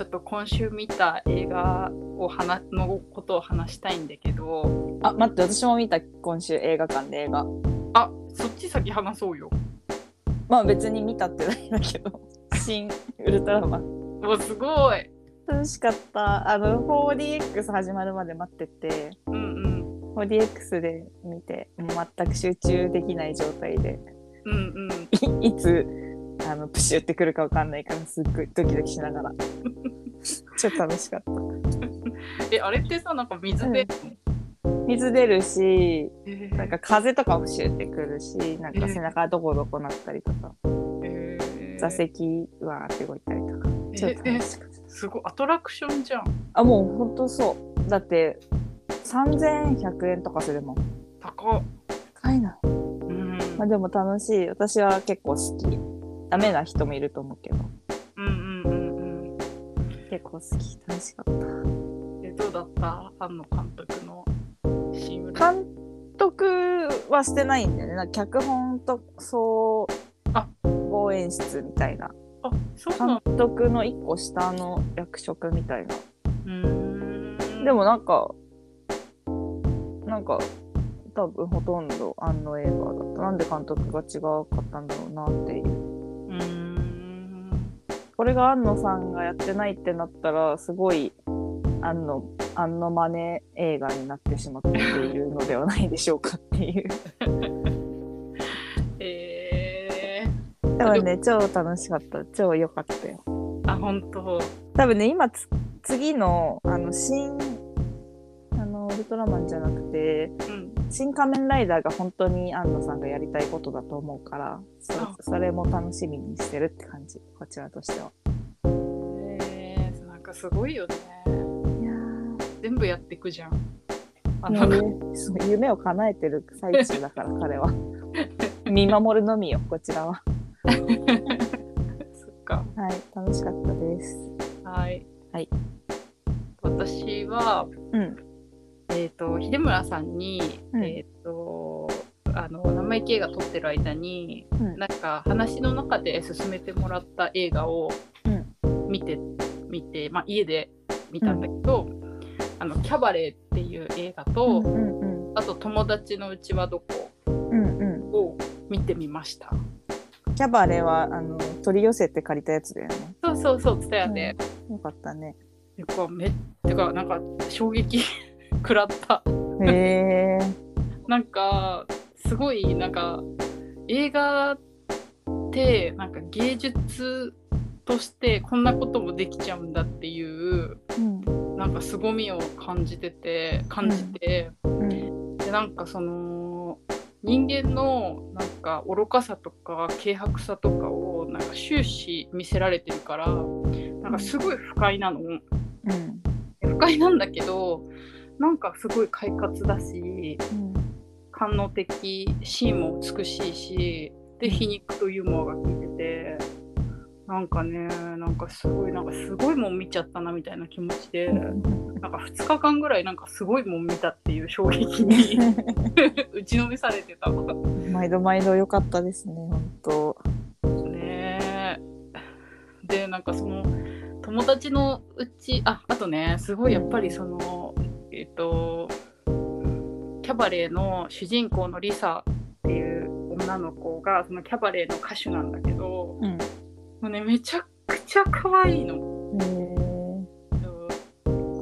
ちょっと今週見た映画を話のことを話したいんだけど。あ、待って、私も見た、今週映画館で映画。あそっち先話そうよ。まあ別に見たってだけだけど、新ウルトラマン。もうすごい。楽しかった。あの、4DX 始まるまで待ってて、うんうん。4DX で見て、全く集中できない状態で、うんうん。いいつ、あの、プシュってくるかわかんないから、すっごいドキドキしながら。ちょっと楽しかった。えあれってさなんか水で、水出るし、えなんか風とかもシュってくるし、なんか背中どこどこなったりとか、えー座席わーって動いたりとか。ちょっと楽しかった。すごいアトラクションじゃんあ、もうほんとそう。だって、3100円とかするもん。高っ高いな。うんまあでも楽しい。私は結構好き。ダメな人もいると思うけど、うんうんうんうん結構好き。楽しかった。えどうだった？庵野監督の新浦監督はしてないんだよね。なんか脚本とそうあ応援室みたいな。あそうなの？監督の一個下の役職みたいな。うーんでもなんか、なんか、多分ほとんどあの映画だった。なんで監督が違かったんだろうなっていう。これが安野さんがやってないってなったら、すごい、安野、安野マネ映画になってしまっているのではないでしょうかっていう。え多分ね、超楽しかった。超良かったよ。ー、あ本当多分ね、今つ、次の、あの、新、あの、ウルトラマンじゃなくて、うん新仮面ライダーが本当に安野さんがやりたいことだと思うから、あそそれも楽しみにしてるって感じ、こちらとしては。えー、なんかすごいよねいや全部やっていくじゃんあー、の、ね、夢を叶えてる最中だから、彼は。見守るのみよ、こちらは。そっかはい、楽しかったです。はいはい私はうん。えっ、と秀村さんに、うんえっ、とあの生意気映画撮ってる間に、うんなんか話の中で勧めてもらった映画を見て、見て、まあ、家で見たんだけど、あのキャバレーっていう映画と、うんうんあと友達のうちはどこうんうん。を見てみました。キャバレーは、あの、取り寄せて借りたやつだよね。そうそうそう、ツタヤで。よかったね。てか、めってか、なんか衝撃食らった。へえ。なんか、すごい、なんか、映画って、なんか芸術としてこんなこともできちゃうんだっていう、うん。なんか凄みを感じてて、感じて、うん。で、なんかその、人間のなんか愚かさとか軽薄さとかをなんか終始見せられてるからなんかすごい不快なのうん。不快なんだけどなんかすごい快活だしうん。官能的シーンも美しいしで皮肉とユーモアが効いててなんかねなんかすごいなんかすごいもん見ちゃったなみたいな気持ちでなんか2日間ぐらいなんかすごいもん見たっていう衝撃に 打ちのめされてた。毎度毎度良かったですね、本当。ねえでなんかその友達のうちああとねすごいやっぱりそのえっ、とキャバレーの主人公のリサっていう女の子がそのキャバレーの歌手なんだけどうん。もうねめちゃくちゃ可愛いの。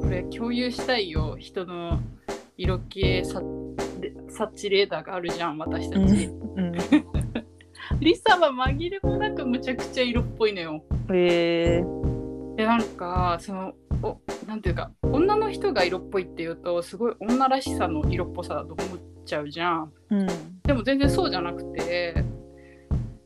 これ共有したいよ人の色気さでサッチレーダーがあるじゃん私たち。うん。リサは紛れもなくむちゃくちゃ色っぽいのよ。へえ。でなんかそのおなんていうか女の人が色っぽいっていうとすごい女らしさの色っぽさだと思っちゃうじゃんうん。でも全然そうじゃなくて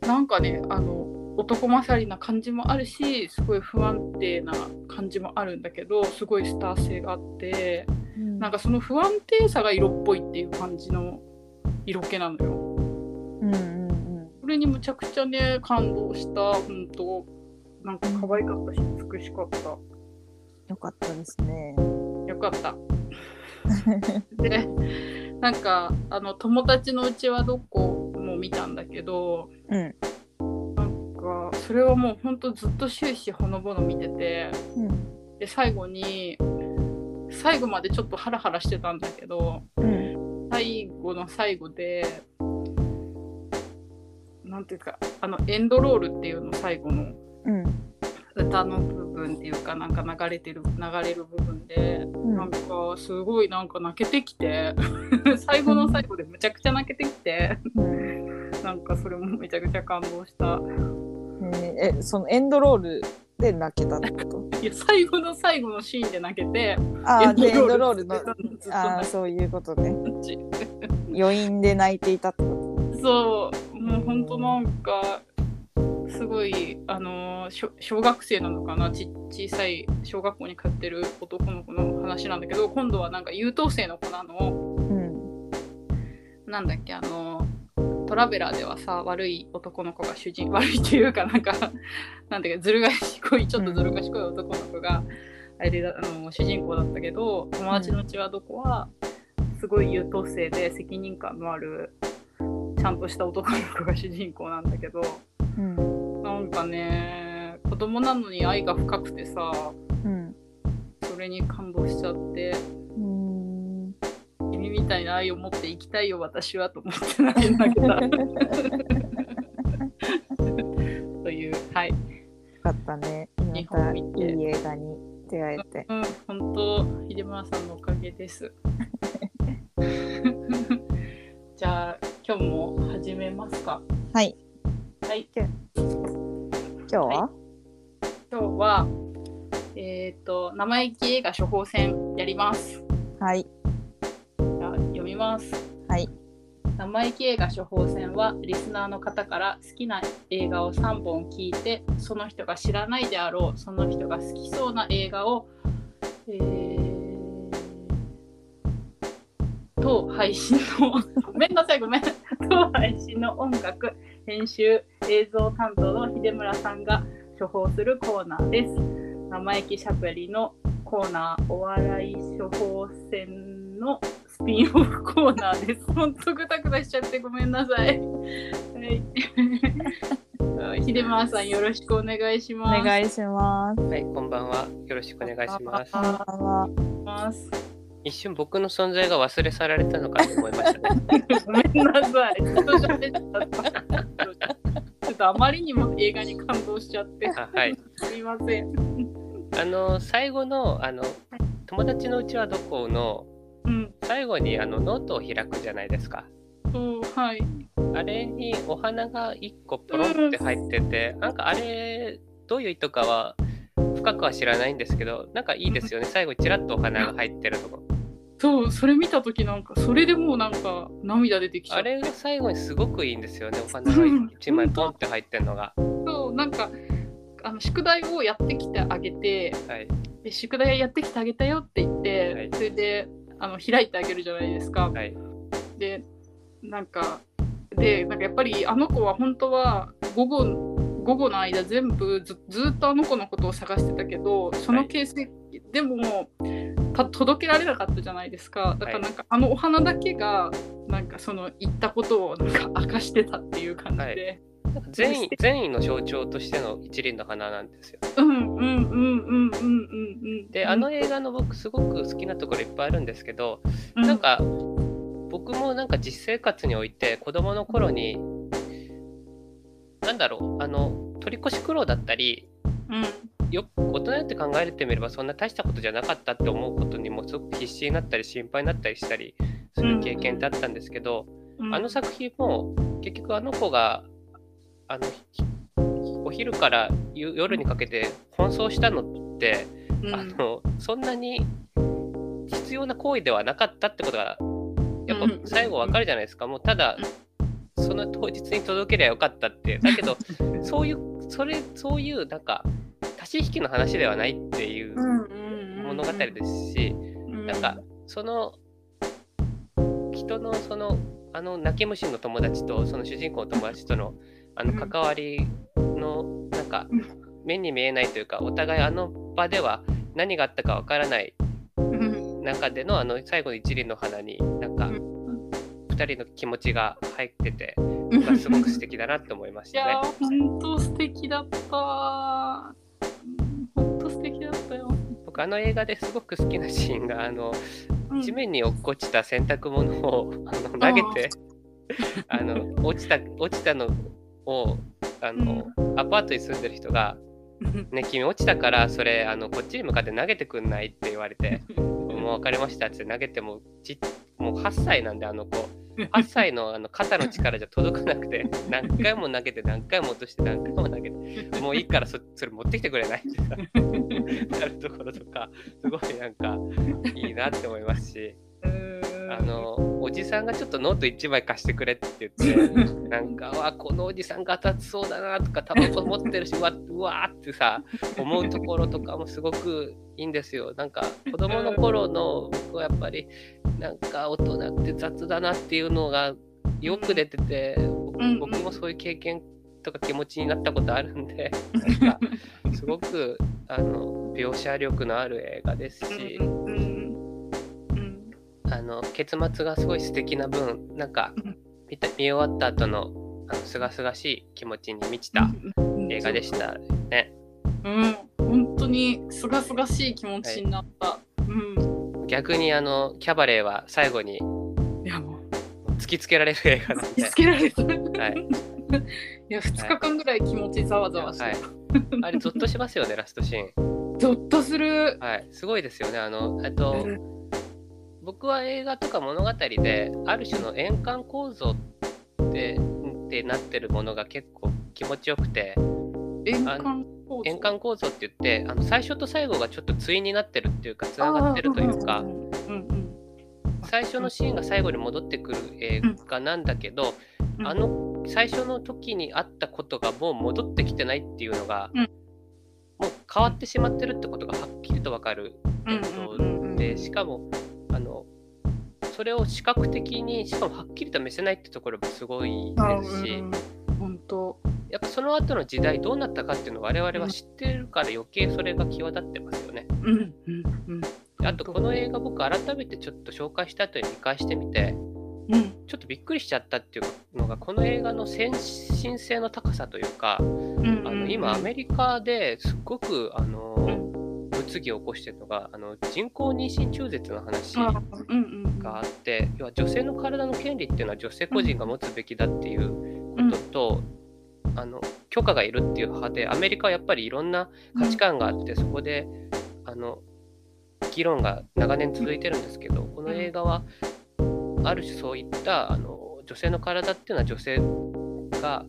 なんかねあの男勝りな感じもあるしすごい不安定な感じもあるんだけどすごいスター性があってなんかその不安定さが色っぽいっていう感じの色気なのよ。うんうんそれにむちゃくちゃね感動した本当なんか可愛かったし美しかった。よかったですね。よかった。でなんかあの友達のうちはどこも見たんだけどうん。なんかそれはもうほんとずっと終始ほのぼの見ててうん。で最後に最後までちょっとハラハラしてたんだけどうん最後の最後でなんていうかあのエンドロールっていうの最後のうん歌の部分っていうかなんか流れてる流れる部分で、ん。なんかすごいなんか泣けてきて 最後の最後でむちゃくちゃ泣けてきてうん。なんかそれもめちゃくちゃ感動した。えそのエンドロールで泣けたってこと？いや最後の最後のシーンで泣けてあエンドロールのあそういうことね。き 余韻で泣いていたってこそう。もうほんとなんかすごいあのー小小学生なのかな？ち小さい小学校に通ってる男の子の話なんだけど今度はなんか優等生の子なの。とうん。なんだっけ？あのトラベラーではさ悪い男の子が主人悪いっていうかなんか なんだっけ？ずる賢いちょっとずる賢い男の子が、あれであの主人公だったけど友達のうちはどこはすごい優等生で責任感のあるちゃんとした男の子が主人公なんだけど。うんかね。子供なのに愛が深くてさうん。それに感動しちゃって。うん。君みたいな愛を持って生きたいよ私はと思って泣けた。というはい。よかったね。ま日本見て。い映画に出会えて。うん本当秀村さんのおかげです。じゃあ今日も始めますか。はい。はい今日は、は今日はえっ、と生意気映画処方箋やります。はい。じゃあ読みます。はい。生意気映画処方箋はリスナーの方から好きな映画を3本聞いてその人が知らないであろうその人が好きそうな映画を、えー、当配信の ごめんなさいごめん。当配信の音楽編集映像担当の秀村さんが処方するコーナーです生意気しゃべりのコーナーお笑い処方箋のスピンオフコーナーです。ほんとぐたぐたしちゃってごめんなさい。はい。秀村さんよろしくお願いしおます。願いしますはい、こんばんは。よろしくお願いします。一瞬僕の存在が忘れ去られたのかと思いましたね。ごめんなさい。ずっと喋っちゃった。ちょっとあまりにも映画に感動しちゃって。あはい。すいません。あの最後のあの友達のうちはどこのうん。最後にあのノートを開くじゃないですか。そう、はい。あれにお花が一個ポロンって入ってて、なんかあれどういう意図かは深くは知らないんですけど、なんかいいですよね。最後にちらっとお花が入ってるとこ。そう、それ見たときなんか、それでもうなんか涙出てきちゃ。あれが最後にすごくいいんですよね。お花が一枚ポンって入ってるのが。そう、なんか、あの宿題をやってきてあげて、はい。で宿題やってきてあげたよって言って、はいそれであの開いてあげるじゃないですか。はい。でなんかでなんかやっぱりあの子は本当は午後午後の間全部ずずっとあの子のことを探してたけどその形跡、でもた届けられなかったじゃないですか。だからなんか、あのお花だけがなんかその言ったことをなんか明かしてたっていう感じで、善意善意の象徴としての一輪の花なんですよ。うんうんうんうんうんうんうんで、あの映画の僕すごく好きなところいっぱいあるんですけど、うん。なんか僕もなんか実生活において子供の頃になんだろうあの取り越し苦労だったりうん。よ大人になって考えてみればそんな大したことじゃなかったって思うことにもすごく必死になったり心配になったりしたりする経験ってあったんですけど、うん。あの作品も結局あの子があのひお昼から夕夜にかけて奔走したのって、うん。あのそんなに必要な行為ではなかったってことがやっぱうん。最後わかるじゃないですか、もうただその当日に届けりゃよかったって。だけどそういうそれそういうなんか足し引きの話ではないっていう物語ですし、なんかその人のそのあの泣き虫の友達とその主人公の友達とのあのうん。関わりのなんかうん。目に見えないというかお互いあの場では何があったかわからないうん。中でのあの最後の一輪の花になんかうん。2人の気持ちが入っててうん僕はすごく素敵だなって思いましいたね。やー、ほんと素敵だった。ほんと素敵だったよ。僕あの映画ですごく好きなシーンがあの地面に落っこちた洗濯物をあの投げてあの落ちた落ちたのをあの、アパートに住んでる人が「ね君落ちたからそれあのこっちに向かって投げてくんない?」って言われて「もう分かりました」って投げてもちもう8歳なんであの子8歳のあの肩の力じゃ届かなくて何回も投げて何回も落として何回も投げてもういいからそそれ持ってきてくれない？ってさなるところとかすごいなんかいいなって思いますし。あのおじさんがちょっとノート1枚貸してくれって言ってなんかわこのおじさんが当たってそうだなとかタバコ持ってるしわうわーってさ思うところとかもすごくいいんですよなんか子供の頃の僕はやっぱりなんか大人って雑だなっていうのがよく出てて僕もそういう経験とか気持ちになったことあるんで なんかすごくあの描写力のある映画ですし。あの結末がすごい素敵な分なんか見た見終わった後のあの清々しい気持ちに満ちた映画でしたね。うん、本当に清々しい気持ちになった。はい、うん、逆にあのキャバレーは最後にいやもう突きつけられる映画なんで。突きつけられる。はい。いや2日間ぐらい気持ちざわざわして、はい、あれゾッとしますよねラストシーン。ゾッとする。はい、すごいですよね。あの、えっと、僕は映画とか物語である種の円環構造ってってなってるものが結構気持ちよくて円環円環構造って言ってあの最初と最後がちょっと対になってるっていうかつながってるというか、最初のシーンが最後に戻ってくる映画なんだけど、うん、あの最初の時にあったことがもう戻ってきてないっていうのが、うん、もう変わってしまってるってことがはっきりと分かる映像でしかもあのそれを視覚的にしかもはっきりと見せないってところもすごいですし、本当その後の時代どうなったかっていうのを我々は知ってるから余計それが際立ってますよね。うんうんうん、あとこの映画僕改めてちょっと紹介した後に見返してみて、うん、ちょっとびっくりしちゃったっていうのがこの映画の先進性の高さというか、うんうんうん、あの今アメリカですっごくあの、うん物議を起こしてるのがあの人工妊娠中絶の話があって、要は女性の体の権利っていうのは女性個人が持つべきだっていうことと、あの許可がいるっていう派でアメリカはやっぱりいろんな価値観があって、そこであの議論が長年続いてるんですけどこの映画はある種そういったあの女性の体っていうのは女性が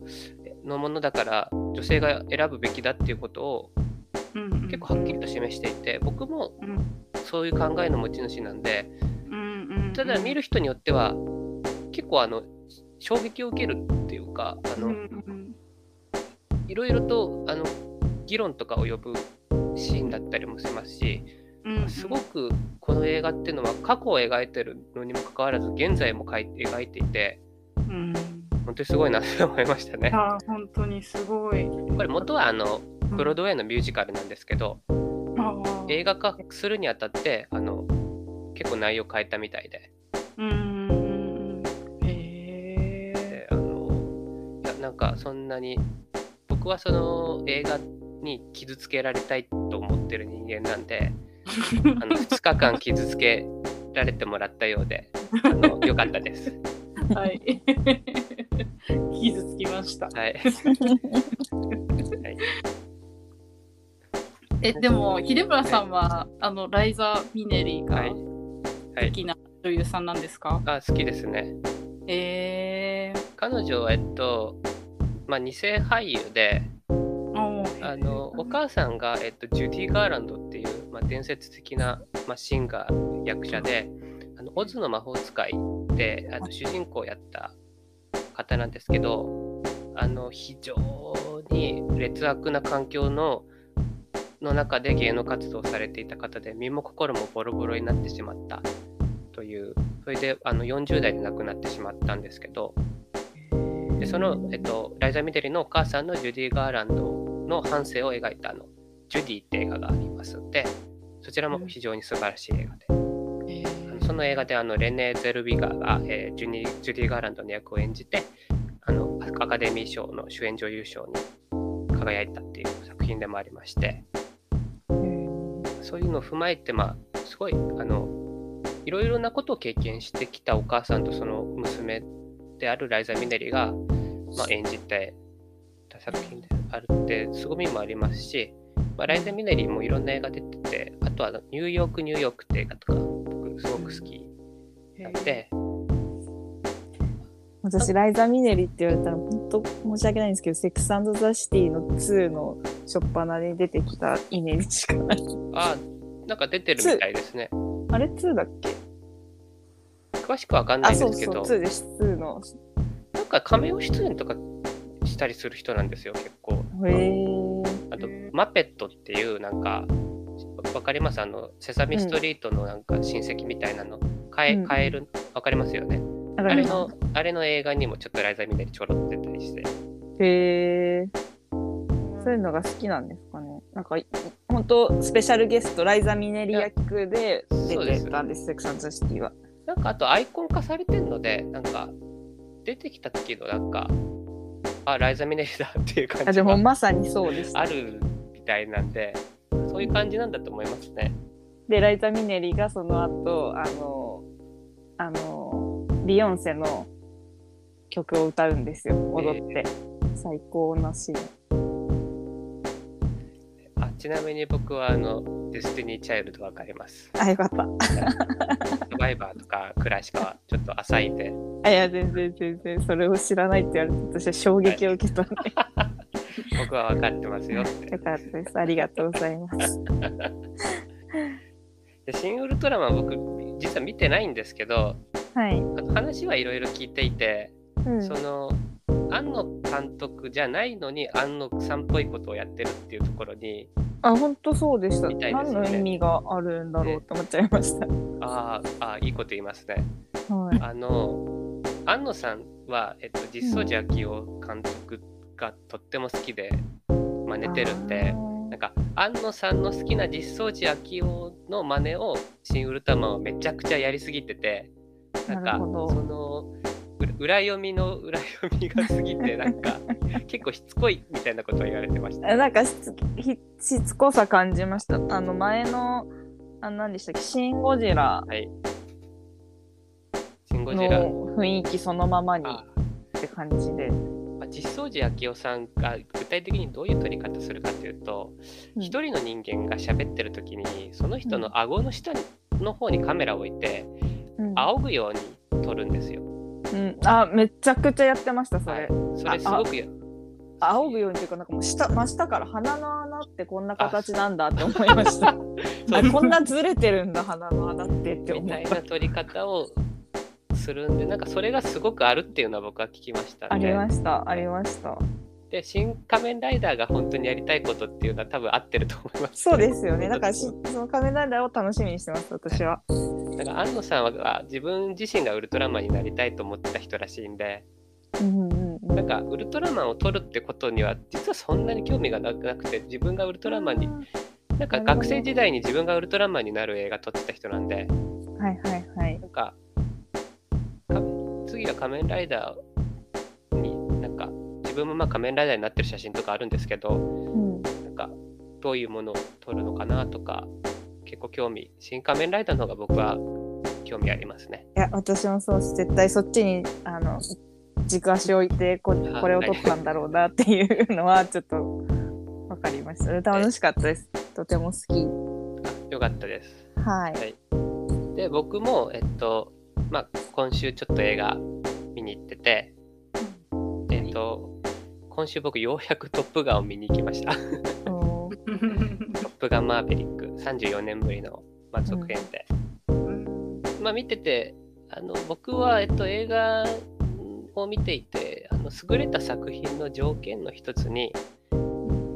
のものだから女性が選ぶべきだっていうことを結構はっきりと示していて僕もそういう考えの持ち主なんで、ただ見る人によっては結構あの衝撃を受けるっていうかあの、いろいろとあの議論とかを呼ぶシーンだったりもしますし、すごくこの映画っていうのは過去を描いてるのにもかかわらず現在も描いて描いていて、うん、本当にすごいなと思いましたね。あ本当にすごい。これ元はあのブロードウェイのミュージカルなんですけど、うん、映画化するにあたってあの結構内容変えたみたいで。うんへえ。あのいやなんかそんなに僕はその映画に傷つけられたいと思ってる人間なんで あの2日間傷つけられてもらったようであのよかったです。はい。傷つきました。はい。はいえでも秀村さんは、あのライザ・ミネリーが好きな女優さんなんですか、あ好きですね。えー、彼女はえっとまあ二世俳優であのお母さんが、えっと、ジュディ・ガーランドっていう、まあ、伝説的な、まあ、シンガー役者で「あのオズの魔法使い」であの主人公をやった方なんですけどあの非常に劣悪な環境のの中で芸能活動をされていた方で身も心もボロボロになってしまったというそれであの40代で亡くなってしまったんですけどでその、えっと、ライザ・ミデリのお母さんのジュディ・ガーランドの半生を描いたあの。ジュディって映画がありますのでそちらも非常に素晴らしい映画で。その映画であのレネー・ゼルビガーが、えー、ジュニジュディ・ガーランドの役を演じてあのアカデミー賞の主演女優賞に輝いたっていう作品でもありまして。そういうのを踏まえて、まあ、すごい、あの、いろいろなことを経験してきたお母さんとその娘であるライザ・ミネリが、まあ、演じてた作品であるって凄みもありますし、まあ、ライザ・ミネリもいろんな映画出ててあとはニューヨークニューヨークって映画とか僕すごく好きなんで、私、ライザ・ミネリって言われたら、本当申し訳ないんですけど、セックスザ・シティの2の初っ端で出てきたイメージしかない。あなんか出てるみたいですねあれ ?2 だっけ？詳しくわかんないあ、んそうですけどそう、2です。2の。なんかカメオ出演とかしたりする人なんですよ結構。あとマペットっていうなんかわかります？あのセサミストリートのなんか親戚みたいなの、カエうんカエルわかりますよねああれの、あれの映画にもちょっとライザミネリちょろっと出たりして。へー。そういうのが好きなんですかね。なんか、本当スペシャルゲスト、ライザ・ミネリ役で出てたんです、セックスザ・シティは。なんかあとアイコン化されてるので、なんか出てきた時のなんか、あ、ライザミネリだっていう感あ、でもじがまさにそうでした。あるみたいなんで、そういう感じなんだと思いますね。で、ライザ・ミネリがその後、あの、あの、ビヨンセの曲を歌うんですよ、踊って。最高なシーン。あちなみに僕はあの、デスティニー・チャイルドわかります。あ、よかった。サバイバーとかクラシカはちょっと浅いんで、あいや、全然全然、それを知らないって言われて、私は衝撃を受けたんで、僕は分かってますよって。よかったです。ありがとうございます。でシン・ウルトラマン僕実は見てないんですけど、はい。話はいろいろ聞いていて、うん、その庵野監督じゃないのに庵野さんっぽいことをやってるっていうところにあ、本当そうでした。みたいです何の意味があるんだろうって思っちゃいました。あーあーいいこと言いますね。はい。あの庵野さんは、えっと、実相寺昭夫監督がとっても好きで真似てるんでなんか庵野さんの好きな実相寺昭夫の真似を「シン・ウルトラマン」はめちゃくちゃやりすぎててなんかなるほどそのう裏読みの裏読みが過ぎて なんか結構しつこいみたいなことを言われてました。えなんかしつひしつこさ感じました。あの前の、あ何でしたっけ、シン・ゴジラはい。シン・ゴジラ。の雰囲気そのままにあって感じで。まあ実相寺昭夫さんが具体的にどういう撮り方するかというとうん一、人の人間が喋ってる時にその人の顎の下の方にカメラを置いてうん仰ぐように撮るんですよ。うん、あ、めちゃくちゃやってました、それ。はい、それすごくや仰ぐようにっていうか、なんかもう下、真下から鼻の穴ってこんな形なんだって思いました。こんなずれてるんだ、鼻の穴ってって思みったた。いな撮り方をするんでなんかそれがすごくあるっていうのは僕は聞きましたありました、ありました。で新仮面ライダーが本当にやりたいことっていうのは多分合ってると思います。そうですよね。だからし、その仮面ライダーを楽しみにしてます、私は。だから安野さんは自分自身がウルトラマンになりたいと思ってた人らしいんでうんうんうん。なんかウルトラマンを撮るってことには実はそんなに興味がなくて自分がウルトラマンになんか学生時代に自分がウルトラマンになる映画撮ってた人なんではいはいはい。なんかか次は仮面ライダーになんか自分もまあ仮面ライダーになってる写真とかあるんですけどうん。なんかどういうものを撮るのかなとか結構興味新仮面ライダーの方が僕は興味ありますね。いや、私もそうです。絶対そっちに、あの、軸足を置いてこ、はいこれを取ったんだろうなっていうのは、ちょっと、わかりました。楽しかったです。とても好あよかったです。き。はい。で僕もえっとまあ今週ちょっと映画見に行っててえっと今週僕ようやく「トップガン」を見に行きました。プガンマーヴェリック34年ぶりの、まあ、続編で、まあ見ててあの僕は、えっと、映画を見ていてあの優れた作品の条件の一つに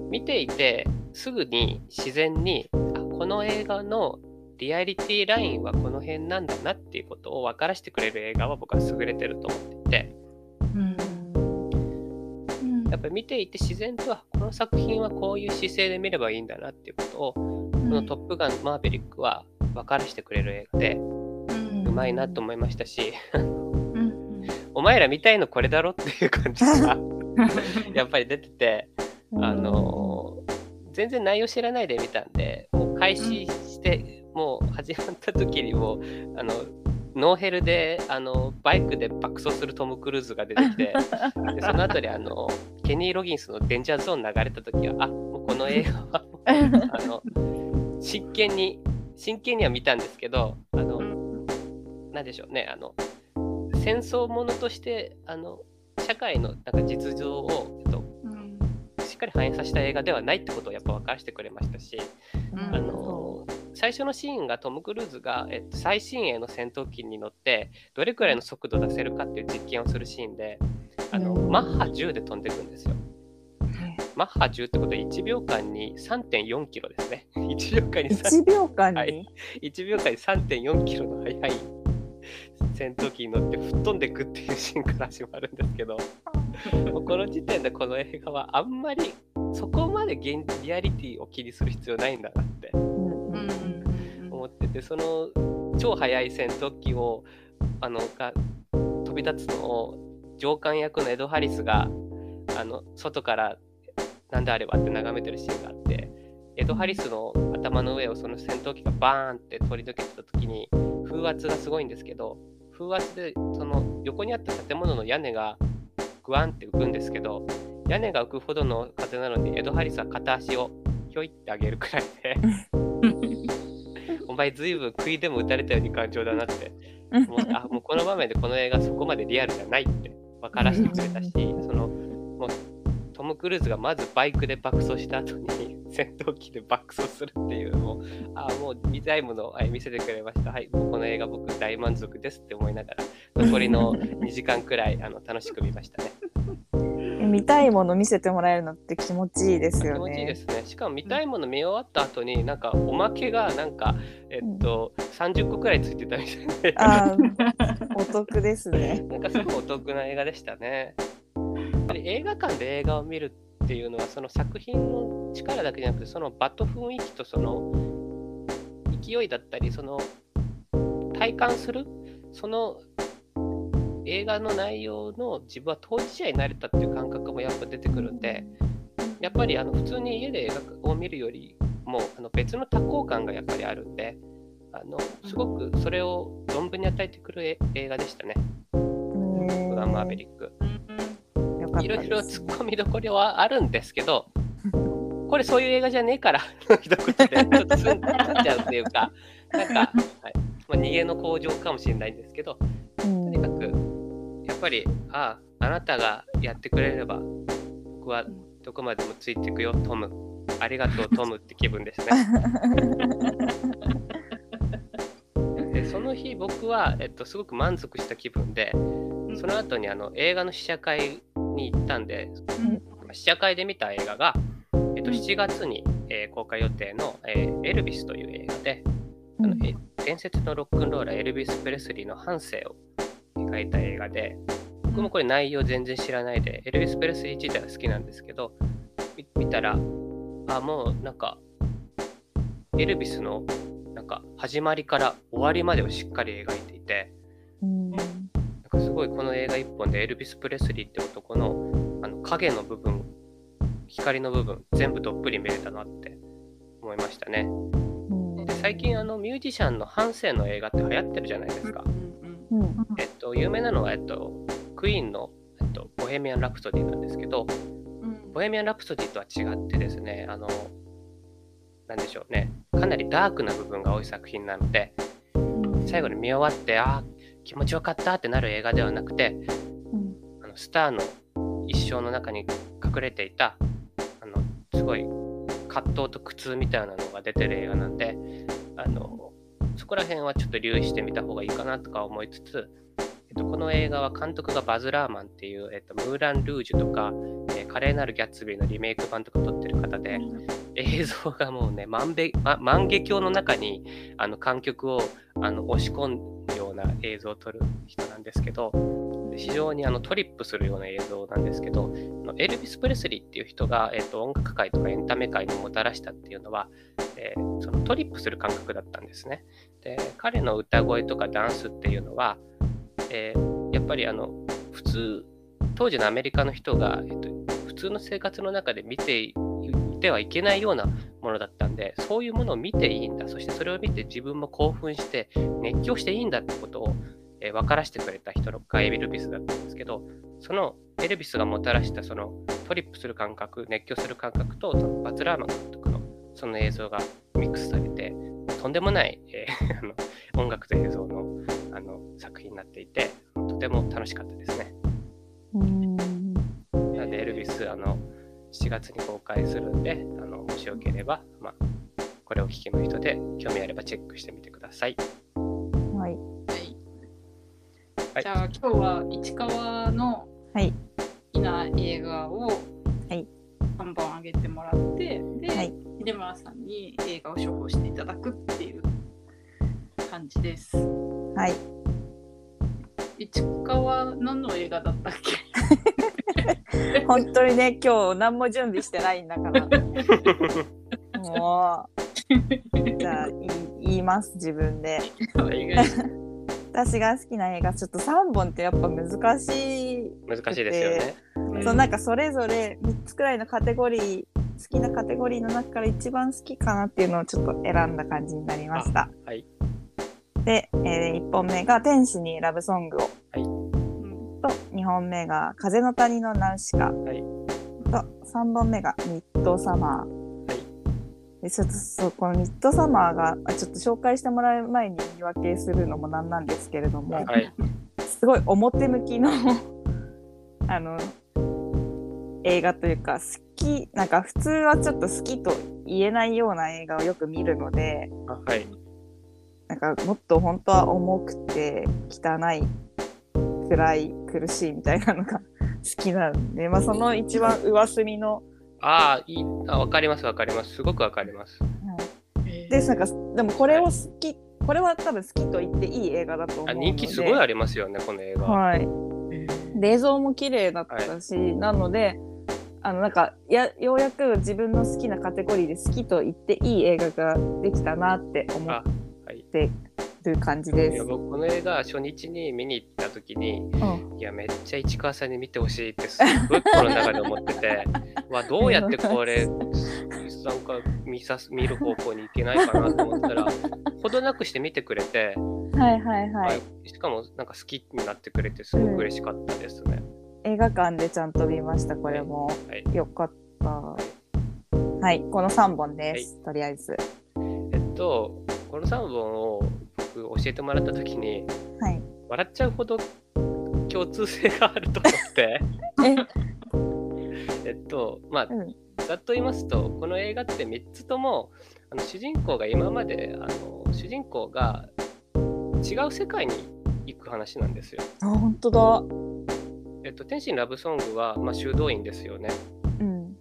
見ていてすぐに自然にあこの映画のリアリティラインはこの辺なんだなっていうことを分からせてくれる映画は僕は優れてると思っていてやっぱり見ていて自然とはこの作品はこういう姿勢で見ればいいんだなっていうことをこの「トップガンマーヴェリック」は分からせてくれる映画でうまいなと思いましたしお前ら見たいのこれだろっていう感じが やっぱり出ててあの全然内容知らないで見たんでもう帰開始してもう始まった時にもあのノーヘルであのバイクで爆走するトム・クルーズが出てきてでその後にあのケニー・ロギンスの「デンジャーゾーン」流れた時はあもうこの映画は あの真剣に真剣には見たんですけどあの何でしょうねあの戦争ものとしてあの社会のなんか実情を、えっと、しっかり反映させた映画ではないってことをやっぱ分からせてくれましたし、あの最初のシーンがトム・クルーズが、えっと、最新鋭の戦闘機に乗ってどれくらいの速度出せるかっていう実験をするシーンであの、マッハ10で飛んでいくんですよ。マッハ10ってことは1秒間に3.4キロですね。1秒間に1秒間に、はい、1秒間に3.4キロの速い戦闘機に乗って吹っ飛んでいくっていうシーンから始まるんですけど この時点でこの映画はあんまりそこまで現リアリティを気にする必要ないんだなって思っててその超速い戦闘機をあのが飛び立つのを上官役のエド・ハリスがあの外からなんであればって眺めてるシーンがあってエド・ハリスの頭の上をその戦闘機がバーンって取り抜けた時に風圧がすごいんですけど風圧でその横にあった建物の屋根がグワンって浮くんですけど屋根が浮くほどの風なのにエド・ハリスは片足をひょいってあげるくらいでお前ずいぶん杭でも打たれたように感情だなって。思ってあもうこの場面でこの映画そこまでリアルじゃないって。分からせてくれたしそのもうトム・クルーズがまずバイクで爆走した後に戦闘機で爆走するっていうのをあもう見たいものを見せてくれましたはいこの映画僕大満足ですって思いながら残りの 2時間くらいあの楽しく見ましたね。見たいもの見せてもらえるのって気持ちいいですよね。気持ちいいですね。しかも見たいもの見終わった後に、なんかおまけがなんか、えっと、うん、30個くらいついてたみたいで。得ですね。なんかすごいお得な映画でしたね。やっぱり映画館で映画を見るっていうのは、その作品の力だけじゃなくて、その場と雰囲気とその勢いだったり、その体感する、その映画の内容の自分は当事者になれたっていう感覚もやっぱ出てくるんでやっぱりあの普通に家で映画を見るよりもあの別の多幸感がやっぱりあるんであのすごくそれを存分に与えてくる映画でしたね。グラマーベリック。いろいろ突っ込みどころはあるんですけど、これそういう映画じゃねえから一言でちょっとすんじゃうっていうか、なんか、はい。まあ、逃げの向上かもしれないんですけど、とにかくっぱりあああなたがやってくれれば僕はどこまでもついていくよトム。ありがとうトムって気分ですね。で その日僕は、えっと、すごく満足した気分でその後にあの映画の試写会に行ったんで、うん、試写会で見た映画が、えっと、7月に、えー、公開予定の、えー、エルビスという映画で、あの伝説のロックンローラーエルビス・プレスリーの半生を描いた映画で、僕もこれ内容全然知らないで、エルヴィス・プレスリー自体は好きなんですけど、見たら、あ、もうなんか、エルヴィスのか始まりから終わりまでをしっかり描いていて、なんかすごいこの映画一本でエルヴィス・プレスリーって男のあの影の部分、光の部分、全部どっぷり見れたなって思いましたね。で最近あのミュージシャンの半生の映画って流行ってるじゃないですか。えっと、有名なのは、えっと、クイーンの、えっと、ボヘミアン・ラプソディなんですけど、うん、ボヘミアン・ラプソディとは違ってですね、あの、なんでしょうね、かなりダークな部分が多い作品なので、最後に見終わって、ああ、気持ちよかったってなる映画ではなくて、うん、あのスターの一生の中に隠れていた、あの、すごい葛藤と苦痛みたいなのが出てる映画なんで、あの、そこら辺はちょっと留意してみた方がいいかなとか思いつつ、えっと、この映画は監督がバズ・ラーマンっていう、えっと、ムーラン・ルージュとか、えー、華麗なるギャッツビーのリメイク版とか撮ってる方で、映像がもうね、万べ、ま、万華鏡の中にあの観客をあの押し込むような映像を撮る人なんですけど、非常にあのトリップするような映像なんですけど、エルビス・プレスリーっていう人が、えー、と音楽界とかエンタメ界にもたらしたっていうのは、えー、そのトリップする感覚だったんですね。で彼の歌声とかダンスっていうのは、えー、やっぱりあの普通当時のアメリカの人が、えーと、普通の生活の中で見ていてはいけないようなものだったんでそういうものを見ていいんだそしてそれを見て自分も興奮して熱狂していいんだってことを、えー分からせてくれた人がエルビスだったんですけどそのエルビスがもたらしたそのトリップする感覚熱狂する感覚とそのバズ・ラーマン監督のその映像がミックスされてとんでもない、えー あの音楽と映像のあの作品になっていてとても楽しかったですね。うんなのでエルビスあの7月に公開するんであのもしよければ、まあ、これをお聞きの人で興味あればチェックしてみてください。はい。はいはいじゃあ今日は市川のはい。好きな映画をはい3本あげてもらって、で、はい秀村さんに映画を処方していただくっていう感じです。はい。市川何の映画だったっけ？本当にね、今日何も準備してないんだから。もう。じゃあ、言います、自分で。私が好きな映画、ちょっと3本ってやっぱ難しい。難しいですよね。そうなんかそれぞれ3つくらいのカテゴリー、好きなカテゴリーの中から一番好きかなっていうのをちょっと選んだ感じになりました。はい。で、え1本目が天使にラブソングを。うんと2本目が風の谷のナウシカ。はい。と3本目がミッドサマー。はい。でちょっとそうこのミッドサマーがあちょっと紹介してもらう前に言い訳するのもなんなんですけれども、はい。すごい表向きの あの映画というか好きなんか普通はちょっと好きと言えないような映画をよく見るのであはい。なんかもっと本当は重くて汚い暗い苦しいみたいなのが 好きなんで、まあ、その一番上隅の、ああ、いい。あ、わかります、わかります。すごくわかります。でなんかでもこれを好きこれは多分好きと言っていい映画だと思うあので人気すごいありますよね、この映画。はい映像も綺麗だったし、なのであのなんかやようやく自分の好きなカテゴリーで好きと言っていい映画ができたなって思っあ、はい。てる感じです。いや僕この映画初日に見に行った時にうんいやめっちゃ市川さんに見てほしいってすっごい心の中で思ってて わどうやってこれなんか見さす見る方向に行けないかなと思ったらほどなくして見てくれて、はいはいはい。しかもなんか好きになってくれてすごく嬉しかったですね。映画館でちゃんと見ました、これも。はい、よかった。はい、この3本です、とりあえず。えっとこの3本を僕教えてもらった時にはい。笑っちゃうほど共通性があると思って。え、えっとまあ、うんざっと言いますとこの映画って3つともあの主人公が今まであの主人公が違う世界に行く話なんですよ。あ、本当だ。えっと、天心ラブソングは、まあ、修道院ですよね。うん。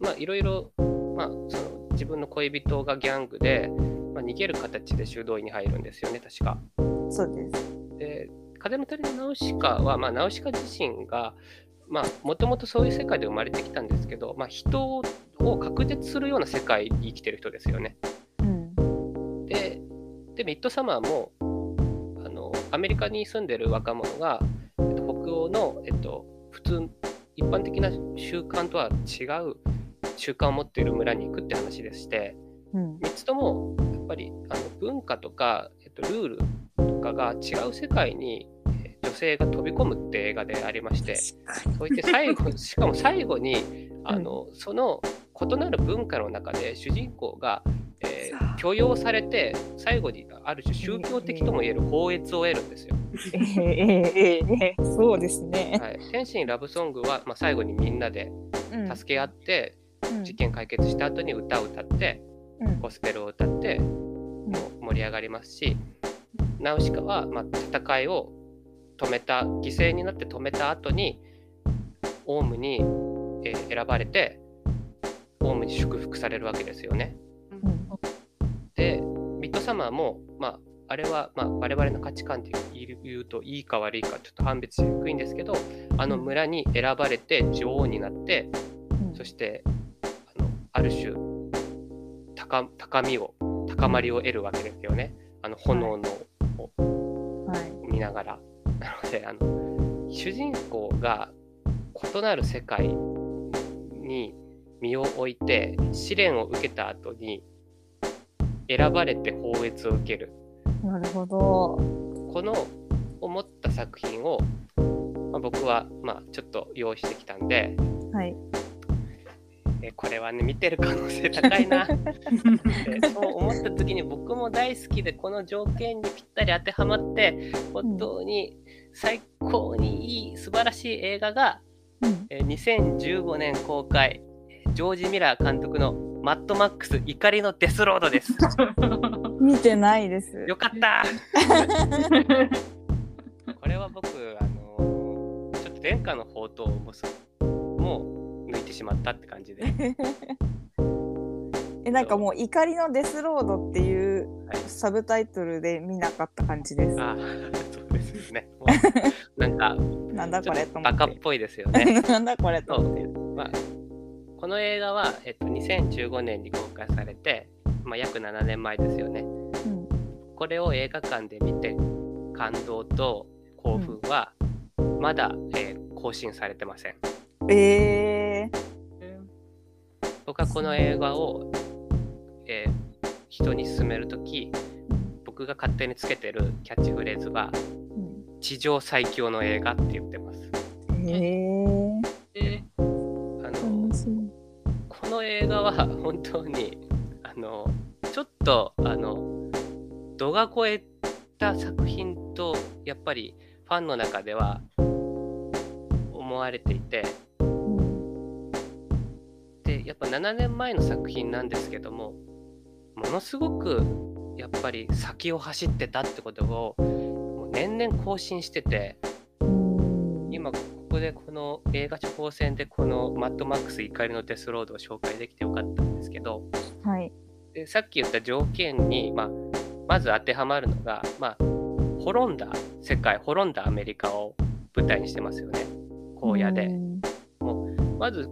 まあいろいろ、まあ、その自分の恋人がギャングで、まあ、逃げる形で修道院に入るんですよね確か。そうです。で風の谷のナウシカは、まあ、ナウシカ自身がもともとそういう世界で生まれてきたんですけど、まあ、人を隔絶するような世界に生きてる人ですよね。うん。ででミッドサマーもあのアメリカに住んでる若者が、えっと、北欧の、えっと、普通一般的な習慣とは違う習慣を持っている村に行くって話でしてうん。3つともやっぱりあの文化とか、えっと、ルールとかが違う世界にえー女性が飛び込むって映画でありまして。そう言って最後 しかも最後にあの、その異なる文化の中で主人公が、えー許容されて最後にある種宗教的ともいえる法悦を得るんですよ。えー、えー、えー、えー、そうですね。はい、天心ラブソングは、まあ、最後にみんなでうん助け合って、うん事件解決した後に歌を歌ってうんゴスペルを歌ってもう盛り上がりますしナウシカは、まあ、戦いを止めた犠牲になって止めた後にオウムに、えー選ばれてオウムに祝福されるわけですよね。うん。でミッドサマーも、まあ、あれは、まあ、我々の価値観で言うといいか悪いかちょっと判別しにくいんですけどあの村に選ばれて女王になってうん。そしてあのある種高高みを高まりを得るわけですよねあの炎のをはい。見ながら。なのであの主人公が異なる世界に身を置いて試練を受けた後に選ばれて放越を受けるなるほど。この思った作品を、まあ、僕はまあちょっと用意してきたんではい。えこれはね見てる可能性高いなで そう思った時に僕も大好きでこの条件にぴったり当てはまって本当に最高にいい素晴らしい映画が、うん。えー2015年公開ジョージ・ミラー監督の「マッドマックス怒りのデスロード」です。見てないです。よかった これは僕あのーちょっと殿下の宝刀もそうもう抜いてしまったって感じで、はい、え、なんかもう怒りのデスロードっていうサブタイトルで見なかった感じです。あそうですね なんかなんだこれとバカってぽいですよね。なんだこれとそ思って。う、まあ、この映画は、えっと、2015年に公開されて、まあ、約7年前ですよね。うん。これを映画館で見て感動と興奮はまだ、えー更新されてません。えー。僕はこの映画を、えー人に勧めるとき僕が勝手につけてるキャッチフレーズはうん地上最強の映画って言ってます。えー。えあの。この映画は本当にあのちょっとあの度が超えた作品とやっぱりファンの中では思われていてうんでやっぱ7年前の作品なんですけどもものすごくやっぱり先を走ってたってことをもう年々更新しててうん今ここでこの映画処方箋でこの「マッドマックス怒りのデスロード」を紹介できてよかったんですけどはい。でさっき言った条件に、まあ、まず当てはまるのが、まあ、滅んだ世界滅んだアメリカを舞台にしてますよね荒野で。うんまず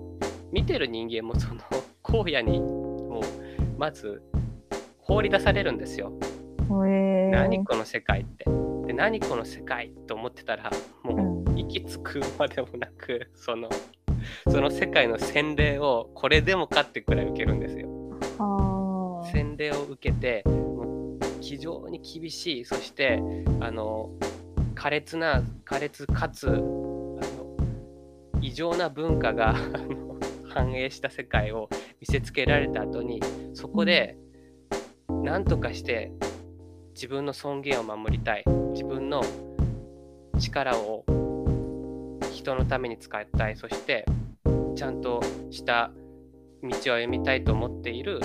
見てる人間もその 荒野にもうまず放り出されるんですよ。えー。何この世界って。で何この世界と思ってたらもう行き着くまでもなくそのその世界の洗礼をこれでもかってくらい受けるんですよ。洗礼を受けてもう非常に厳しいそしてあの苛烈な苛烈かつあの異常な文化が反映した世界を見せつけられた後にそこで何とかして自分の尊厳を守りたい自分の力を人のために使いたいそしてちゃんとした道を歩みたいと思っている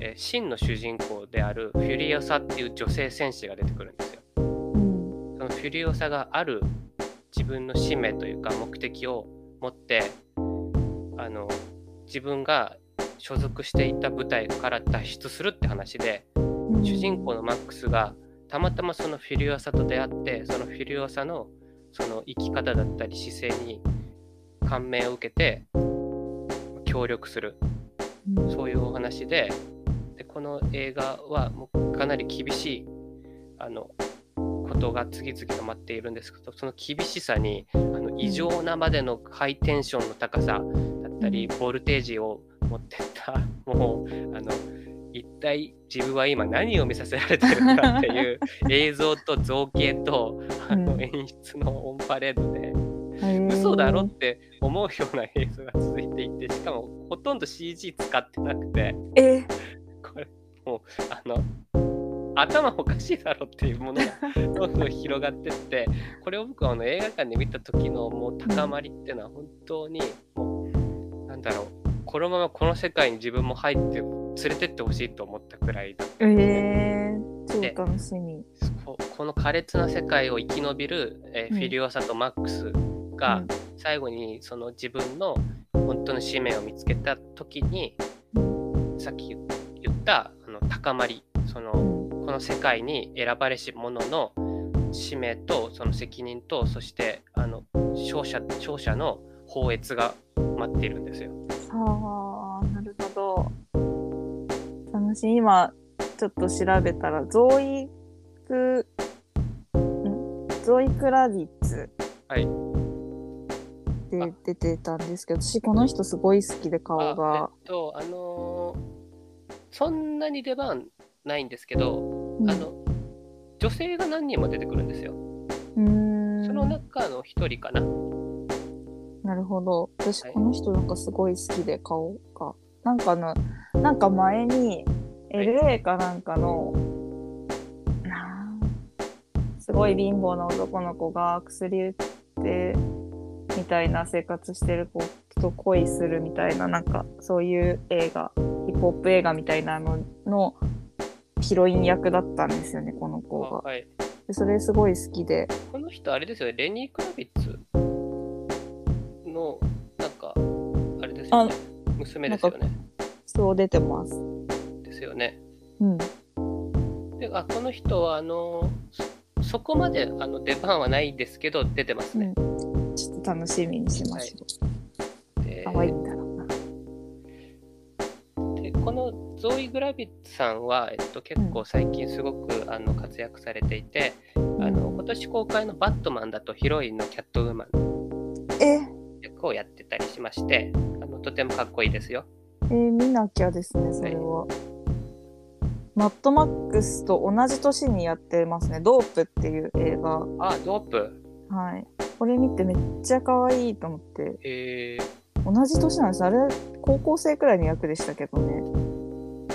え真の主人公であるフュリオサっていう女性戦士が出てくるんですよ。そのフュリオサがある自分の使命というか目的を持ってあの自分が所属していた部隊から脱出するって話でうん。主人公のマックスがたまたまそのフュリオサと出会ってそのフュリオサのその生き方だったり姿勢に感銘を受けて協力する。うん。そういうお話ででこの映画はもうかなり厳しいあのことが次々と待っているんですけどその厳しさにあの異常なまでのハイテンションの高さだったりボルテージを持ってった。もうあの一体自分は今何を見させられてるのかっていう 映像と造形とあのうん。演出のオンパレードでへー。嘘だろって思うような映像が続いていてしかもほとんど CG 使ってなくて。え。これもうあの頭おかしいだろっていうものが どんどん広がってってこれを僕はあの映画館で見た時のもう高まりっていうのは本当にもうなんだろう。このままこの世界に自分も入って連れてってほしいと思ったくらいだえー、超楽しみ。ここの苛烈な世界を生き延びる、えーうん。フィリオサとマックスが最後にその自分の本当の使命を見つけた時にさっき言ったあの高まりそのうん。この世界に選ばれし者の使命とその責任とそしてあの勝者勝者の放越が待っているんですよ。はあ、なるほど。楽しい。今、ちょっと調べたら、ゾーイク、ん？ゾーイクラディッツはい。でで出てたんですけど私この人すごい好きで顔あがえっとあのーそんなに出番ないんですけど、うんあの女性が何人も出てくるんですよ。うーんその中の一人かな。なるほど。私はい。この人なんかすごい好きで顔が。なんかのなんか前にはい。LA かなんかの、すごい貧乏な男の子が薬売ってみたいな生活してる子と恋するみたいななんかそういう映画ヒップホップ映画みたいなののヒロイン役だったんですよねこの子が。あはい、でそれすごい好きで。この人、あれですよね、レニー・クラビッツ？の、なんか、あれですよね、娘ですよね。そう出てます。ですよね。うんであこの人は、あのそそこまであの出番はないですけど、出てますね。うん、ちょっと楽しみにします。で可愛いんだろうな。でこのゾーイ・グラビッツさんは、えっと、結構最近すごく、あの活躍されていて、あの今年公開の「バットマン」だとヒロインのキャットウーマンえ、役をやってたりしましてあのとてもかっこいいですよ。えー見なきゃですね、それは。マッドマックスと同じ年にやってますね。ドープっていう映画。あドープ？はい。これ見てめっちゃ可愛いと思って。え同じ年なんです。あれ、高校生くらいの役でしたけどね。ー、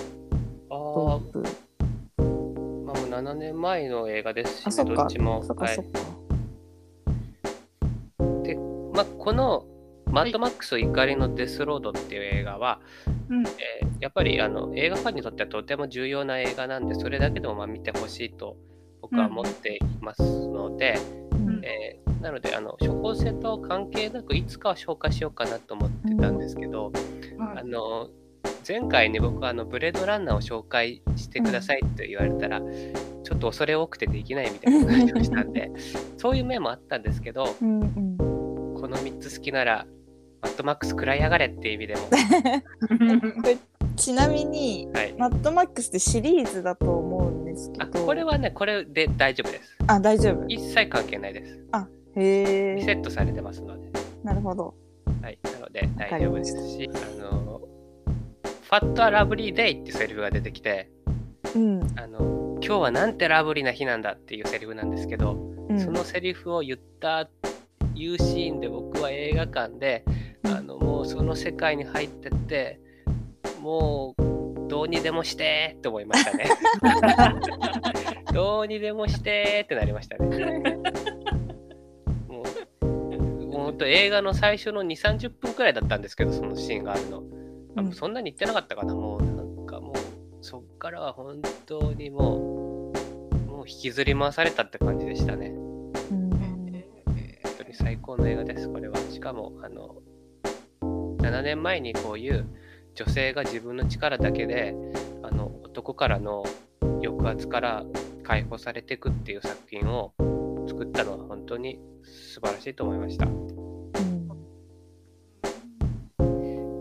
あドープ。ー、まあ、もう7年前の映画ですし、ね。どっちも。はいそっかそっか。まあ、この「マッドマックス怒りのデスロード」っていう映画は、うん。えーやっぱりあの映画ファンにとってはとても重要な映画なんでそれだけでもまあ見てほしいと僕は思っていますので、うん。えーなのであの処方箋と関係なくいつかは紹介しようかなと思ってたんですけど、はい。あの前回に僕はあのブレードランナーを紹介してくださいと言われたら、ちょっと恐れ多くてできないみたいな話をしたんで そういう面もあったんですけどうんうん。この3つ好きならマッドマックス食らいやがれっていう意味でも、ちなみに、はい、マッドマックスってシリーズだと思うんですけあど。これはねこれで大丈夫ですあ、大丈夫。一切関係ないですへえ。リセットされてますので、なるほど。はい、なので大丈夫ですしあのファット・ア・ラブリー・デイってセリフが出てきてうん。あの今日はなんてラブリーな日なんだっていうセリフなんですけど、うん、そのセリフを言ったいうシーンで僕は映画館で、うんあのもうその世界に入ってってもうどうにでもしてって思いましたね。どうにでもしてってなりましたね。もう本当映画の最初の2、30分くらいだったんですけど、そのシーンがあるの。あもうそんなに言ってなかったかな、もうなんかもうそっからは本当にもう、もう引きずり回されたって感じでしたね。最高の映画です、これは。しかも、あの、7年前にこういう女性が自分の力だけで、あの、男からの抑圧から解放されていくっていう作品を作ったのは本当に素晴らしいと思いました。うん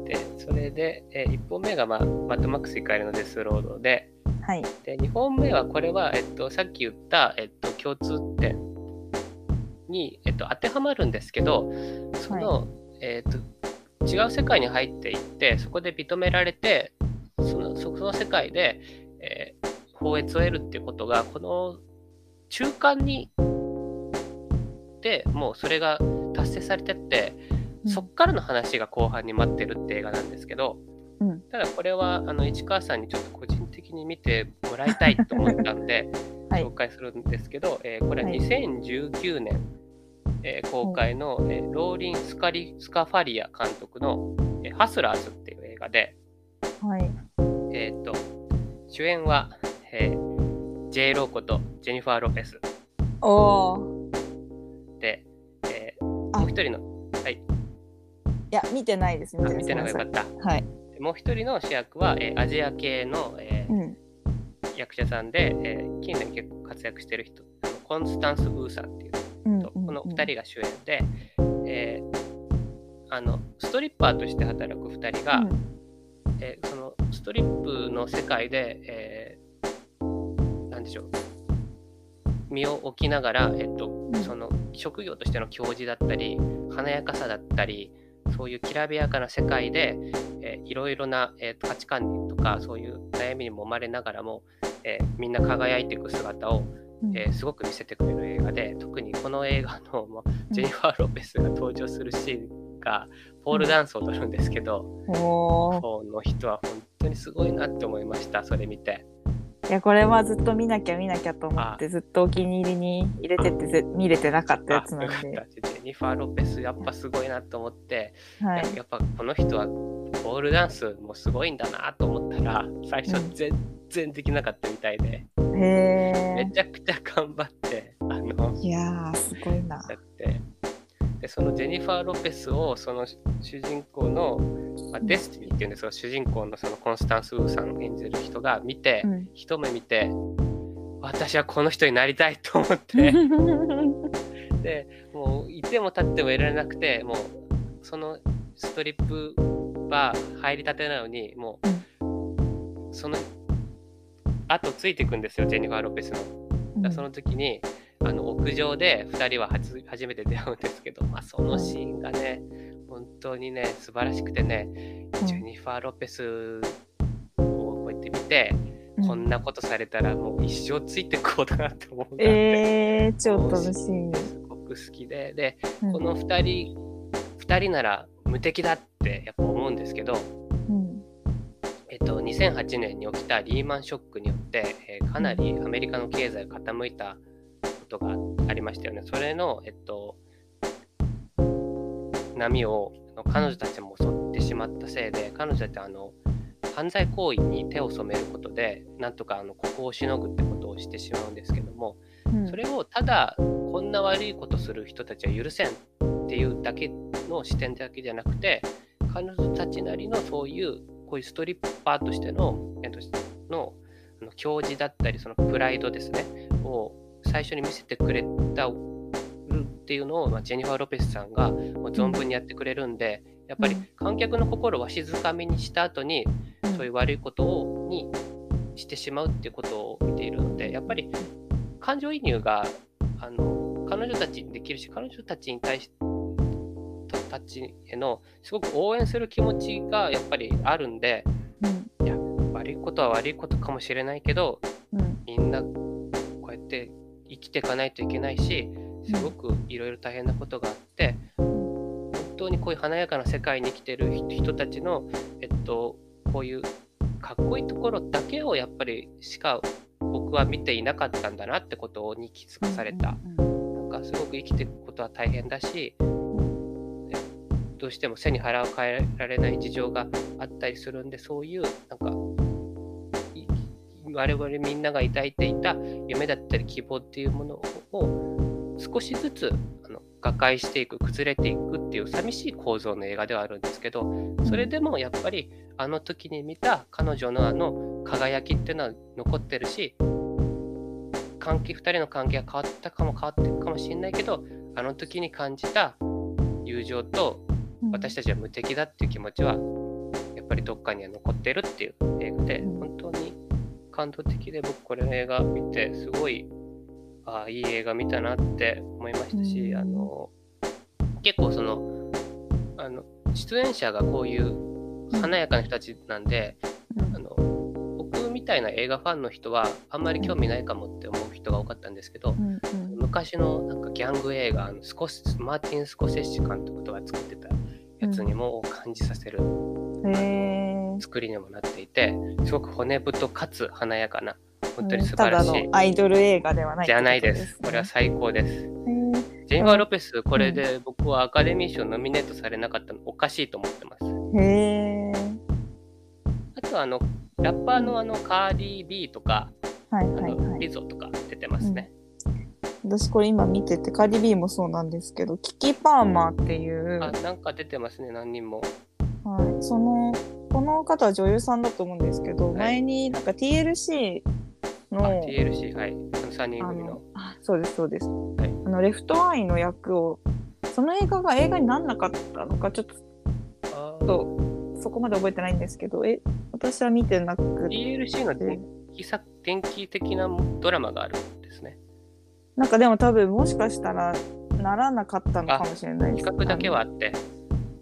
で、それで、え1本目が、まあ、マッドマックス怒りのデスロードで、はい。で2本目はこれは、えっと、さっき言った、えっと、共通点に、えっと、当てはまるんですけどその、えっと、違う世界に入っていってそこで認められてそのそその世界で、えー法悦を得るっていうことがこの中間にでもうそれが達成されてって、うん。そっからの話が後半に待ってるって映画なんですけど、うん。ただこれはあの市川さんにちょっと個人的に見てもらいたいと思ったんで、はい。紹介するんですけど、えーこれははい。2019年、えー公開の、えーローリン・スカリスカファリア監督の、えーハスラーズっていう映画で、はい。えー、と主演は、えー、J. ローコとジェニファー・ロペスおお。で、えーあもう一人の、はい、いや、見てないです。あ見てなかった。はい。でもう一人の主役は、えーアジア系の、えーうん。役者さんで、えー近年結構活躍してる人、コンスタンス・ウーさんっていううん人、この2人が主演で、えーあのストリッパーとして働く2人が、うん。えーそのストリップの世界で、えーなんでしょう。身を置きながら、えっとん。その職業としての教授だったり華やかさだったりそういうきらびやかな世界で、えー、いろいろな、えー、価値観とかそういう悩みにもまれながらも、えー、みんな輝いていく姿を、えー、すごく見せてくれる映画で特にこの映画の、まジェニファー・ロペスが登場するシーンがポールダンスを踊るんですけど、うん、この人は本当にすごいなって思いましたそれ見て。いやこれはずっと見なきゃ見なきゃと思ってずっとお気に入りに入れててぜ見れてなかったやつなんで。ジェニファー・ロペスやっぱすごいなと思って、はい、やっぱこの人はポールダンスもすごいんだなと思ったら最初全然できなかったみたいで、うん、めちゃくちゃ頑張ってあのいやすごいな。だって。でそのジェニファー・ロペスをその主人公の、まあ、デスティニーっていうんですが主人公のそのコンスタンス・ウーさん演じる人が見て、うん、一目見て私はこの人になりたいと思って。でもういても立ってもいられなくてもうそのストリップバー入りたてなのにもうその後ついていくんですよジェニファー・ロペスの。その時にあの屋上で2人は初めて出会うんですけど、まあ、そのシーンがね本当にね素晴らしくてね、うん、ジェニファー・ロペスをこうやって見て、うん、こんなことされたらもう一生ついてこうだなって思うんだって、えー、超楽しい。すごく好きで。で、うん、この2人2人なら無敵だってやっぱ思うんですけど、えっと、2008年に起きたリーマンショックによって、えー、かなりアメリカの経済が傾いたことがありましたよね。それの、えっと、波を彼女たちも襲ってしまったせいで彼女たちはあの犯罪行為に手を染めることでなんとかあのここをしのぐってことをしてしまうんですけども、うん、それをただこんな悪いことする人たちは許せんっていうだけの視点だけじゃなくて彼女たちなりのそういうこういうストリッパーとしての,、えっと、のの教示だったりそのプライドですねを最初に見せてくれたっていうのを、まあ、ジェニファー・ロペスさんがもう存分にやってくれるんでやっぱり観客の心をわしづかみにした後にそういう悪いことをにしてしまうっていうことを見ているのでやっぱり感情移入があの彼女たちにできるし彼女たちに対してたちへのすごく応援する気持ちがやっぱりあるんで、いや悪いことは悪いことかもしれないけど、みんなこうやって生きていかないといけないしすごくいろいろ大変なことがあって本当にこういう華やかな世界に生きてる人たちの、えっと、こういうかっこいいところだけをやっぱりしか僕は見ていなかったんだなってことに気づかされた。なんかすごく生きていくことは大変だしどうしても背に腹を変えられない事情があったりするんでそういうなんか我々みんなが抱いていた夢だったり希望っていうものを少しずつあの瓦解していく崩れていくっていう寂しい構造の映画ではあるんですけどそれでもやっぱりあの時に見た彼女のあの輝きっていうのは残ってるし関係2人の関係が変わったかも変わっていくかもしれないけどあの時に感じた友情と私たちは無敵だっていう気持ちはやっぱりどっかには残ってるっていう映画で本当に感動的で僕これの映画見てすごいあいい映画見たなって思いましたし、あの結構そのあの出演者がこういう華やかな人たちなんで、あの僕みたいな映画ファンの人はあんまり興味ないかもって思う人が多かったんですけど、昔のなんかギャング映画のスコマーティン・スコセッシ監督とか作ってたやつにも感じさせる。作りにもなっていてすごく骨太かつ華やかな本当に素晴らしい、アイドル映画ではない、じゃないです、これは最高です。ジェニファー・ロペスこれで僕はアカデミー賞ノミネートされなかったのおかしいと思ってます。へあとあのラッパーのあのカーディー・ビーとか、はいはいはい、リゾとか出てますね、うん、私これ今見ててカーディ・ビーもそうなんですけどキキ・パーマーっていう、あなんか出てますね何人もはい。そのこの方は女優さんだと思うんですけど、はい、前になんか TLC の TLC はい。3人組の。あそうですそうです、はい、あのレフトアイの役をその映画が映画になんなかったのかちょっととそこまで覚えてないんですけどえ私は見てなくて。TLC の電気作電気的なドラマがあるんですね。なんかでも多分もしかしたらならなかったのかもしれないです。企画だけはあって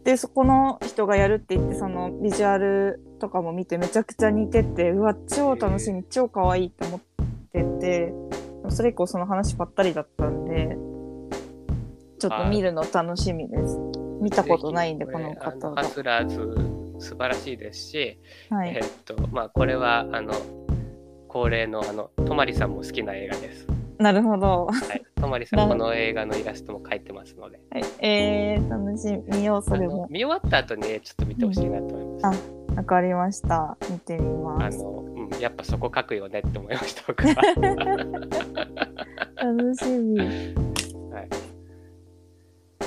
でそこの人がやるって言ってそのビジュアルとかも見てめちゃくちゃ似ててうわ超楽しみ超可愛いって思っててそれ以降その話ばったりだったんでちょっと見るの楽しみです。見たことないんでこの方があのハ。スラーズ素晴らしいですし、はいえっとまあこれはあの恒例のあのとまりさんも好きな映画です。なるほど。はい、とまりさなんこの映画のイラストも描いてますので、はい、えー、楽しみ見ようそれも。見終わった後にねちょっと見てほしいなと思います。わかりました。見てみあます。の、うん、やっぱそこ書くよねって思いました僕は。楽しみ。はい、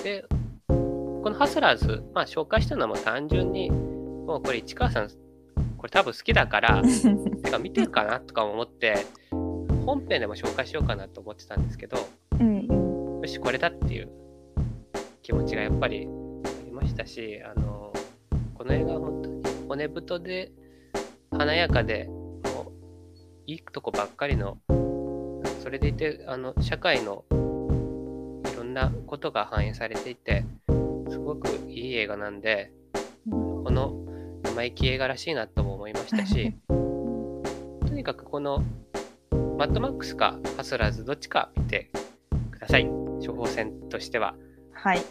でこのハスラーズ、まあ、紹介したのはもう単純にもうこれ市川さんこれ多分好きだから てか見てるかなとか思って本編でも紹介しようかなと思ってたんですけどうんうん。よしこれだっていう気持ちがやっぱりありましたしあのこの映画は本当に骨太で華やかでもういいとこばっかりのそれでいてあの社会のいろんなことが反映されていてすごくいい映画なんでこの生意気映画らしいなとも思いましたしとにかくこのマッドマックスかハスラーズどっちか見てください処方箋としてははい。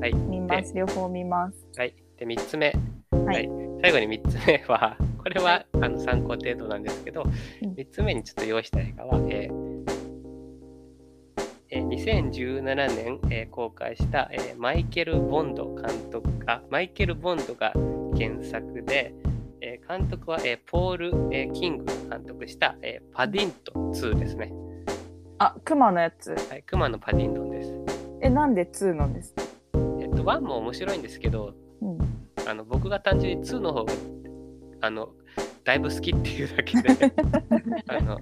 はい見ます。両方見ます。はいで3つ目はい。最後に3つ目は これはあの参考程度なんですけど、うん3つ目にちょっと用意した映画は、えーえー2017年、えー公開した、えーマイケル・ボンド監督あマイケル・ボンドが原作で、えー監督は、えーポール、えーキングが監督した、えーパディントン2ですね。あ、クマのやつ。はい、熊のパディントンです。え、なんで2なんですか？えっと、1も面白いんですけど、うん。あの僕が単純に2の方があのだいぶ好きっていうだけで あの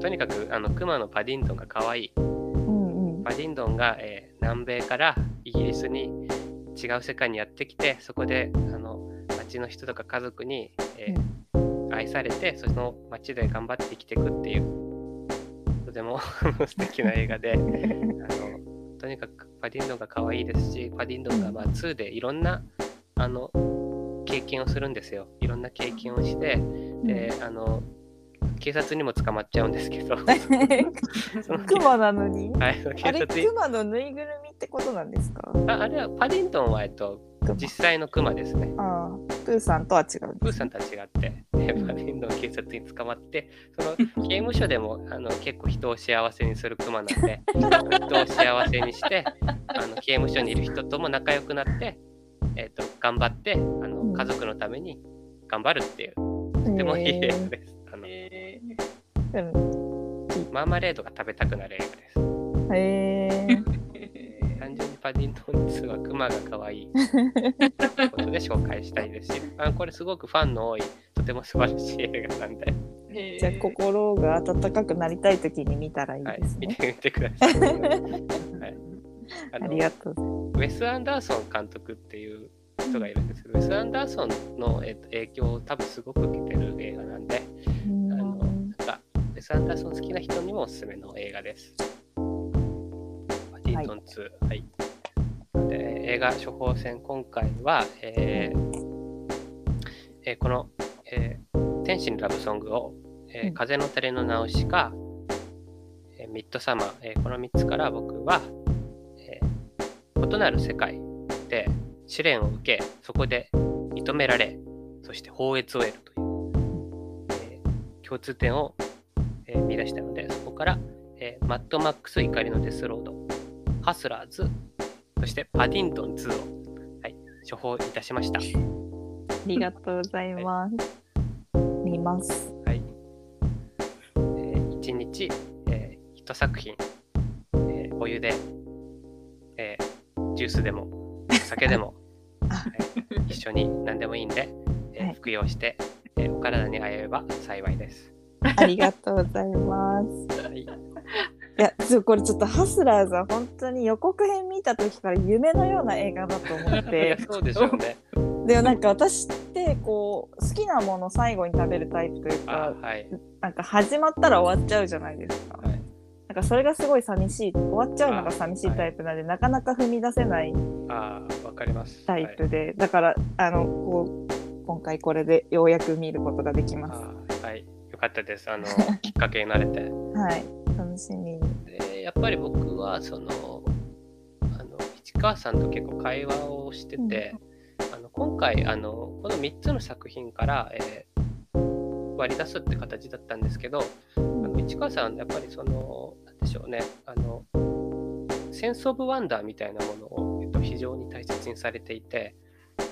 とにかくあのクマのパディントンが可愛いうんうん。パディントンが、えー南米からイギリスに違う世界にやってきてそこであの町の人とか家族に、えー愛されてその町で頑張って生きていくっていうとても 素敵な映画で あのとにかくパディントンが可愛いですしパディントンがまあ2でいろんなあの経験をするんですよ。いろんな経験をしてであの警察にも捕まっちゃうんですけど。クマなのに？はい、あれ、クマのぬいぐるみってことなんですか？ああれはパディントンは、えっと、クマ実際のクマですね。ああ、プーさんとは違う。プーさんとは違って、でパディントン警察に捕まって、その 刑務所でもあの結構人を幸せにするクマなんで、人を幸せにして、あの刑務所にいる人とも仲良くなって、えっと頑張ってあのうん家族のために頑張るっていう、とてもいい映画です。あのえうんマーマレードが食べたくなる映画です。へえー単純にパディントン2はクマが可愛いということで紹介したいですし、あこれすごくファンの多い、とても素晴らしい映画なんで、えーじゃあ心が温かくなりたい時に見たらいいはいです、ね。見てみてください。はい、ああのりがとうございウェス・アンダーソン監督っていう人がいるんですけど、ウェス・アンダーソンの、えっと影響を多分すごく受けてる映画なんで、まあのす。なんかウェス・アンダーソン好きな人にもおすすめの映画です。パディントン2。はい。で映画処方箋、今回は、えーえーこの、えー天使のラブソングを、えーうん風の垂れの直しか、えーミッドサマー、えーこの3つから僕は、えー異なる世界で試練を受け、そこで認められ、そして法悦を得るという、えー共通点を、えー見出したので、そこから、えーマッドマックス怒りのデスロード、ハスラーズ、そしてパディントン2を、はい、処方いたしました。ありがとうございます。見ます。はい。えー、1日、えー、1作品、えーお湯で、えージュースでも、お酒でも、はい一緒に何でもいいんで、えーはい服用して、えーお体に合えれば幸いです。ありがとうございます。はい、いや、ちょこれちょっとハスラーズは本当に予告編見た時から夢のような映画だと思っいやてそうでしょうね。でもなんか私ってこう好きなもの最後に食べるタイプというあかはい。なんか始まったら終わっちゃうじゃないですか。はいなんかそれがすごい寂しい終わっちゃうのが寂しいタイプなんで、なかなか踏み出せないああ、わかります。タイプで、だからあのこう今回これでようやく見ることができまはい、あーはい。よかったです。あの、きっかけになれて。す。はい、楽しみに。で、やっぱり僕は、その、あの、市川さんと結構会話をしてて、あの今回、あの、この3つの作品から、えー割り出すって形だったんですけど、あの市川さん、やっぱりその、なんでしょうね、あの、センス・オブ・ワンダーみたいなものを、えっと、非常に大切にされていて、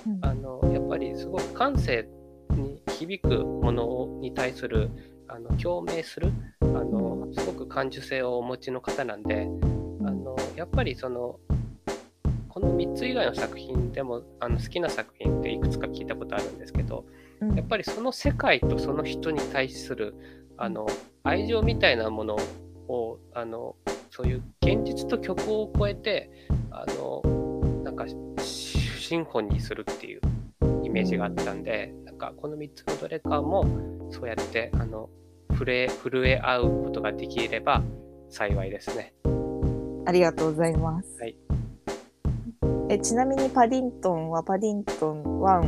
うん。あのやっぱりすごく感性に響くものに対するあの共鳴するあのすごく感受性をお持ちの方なんであのやっぱりそのこの3つ以外の作品でもあの好きな作品っていくつか聞いたことあるんですけどうん。やっぱりその世界とその人に対するあの愛情みたいなものをあのそういう現実と虚構を超えてあのなんかシンフォニーするっていうイメージがあったんで、なんかこの3つのどれかもそうやってあの震え震え合うことができれば幸いですね。ありがとうございます。はいえちなみにパディントンはパディントン1は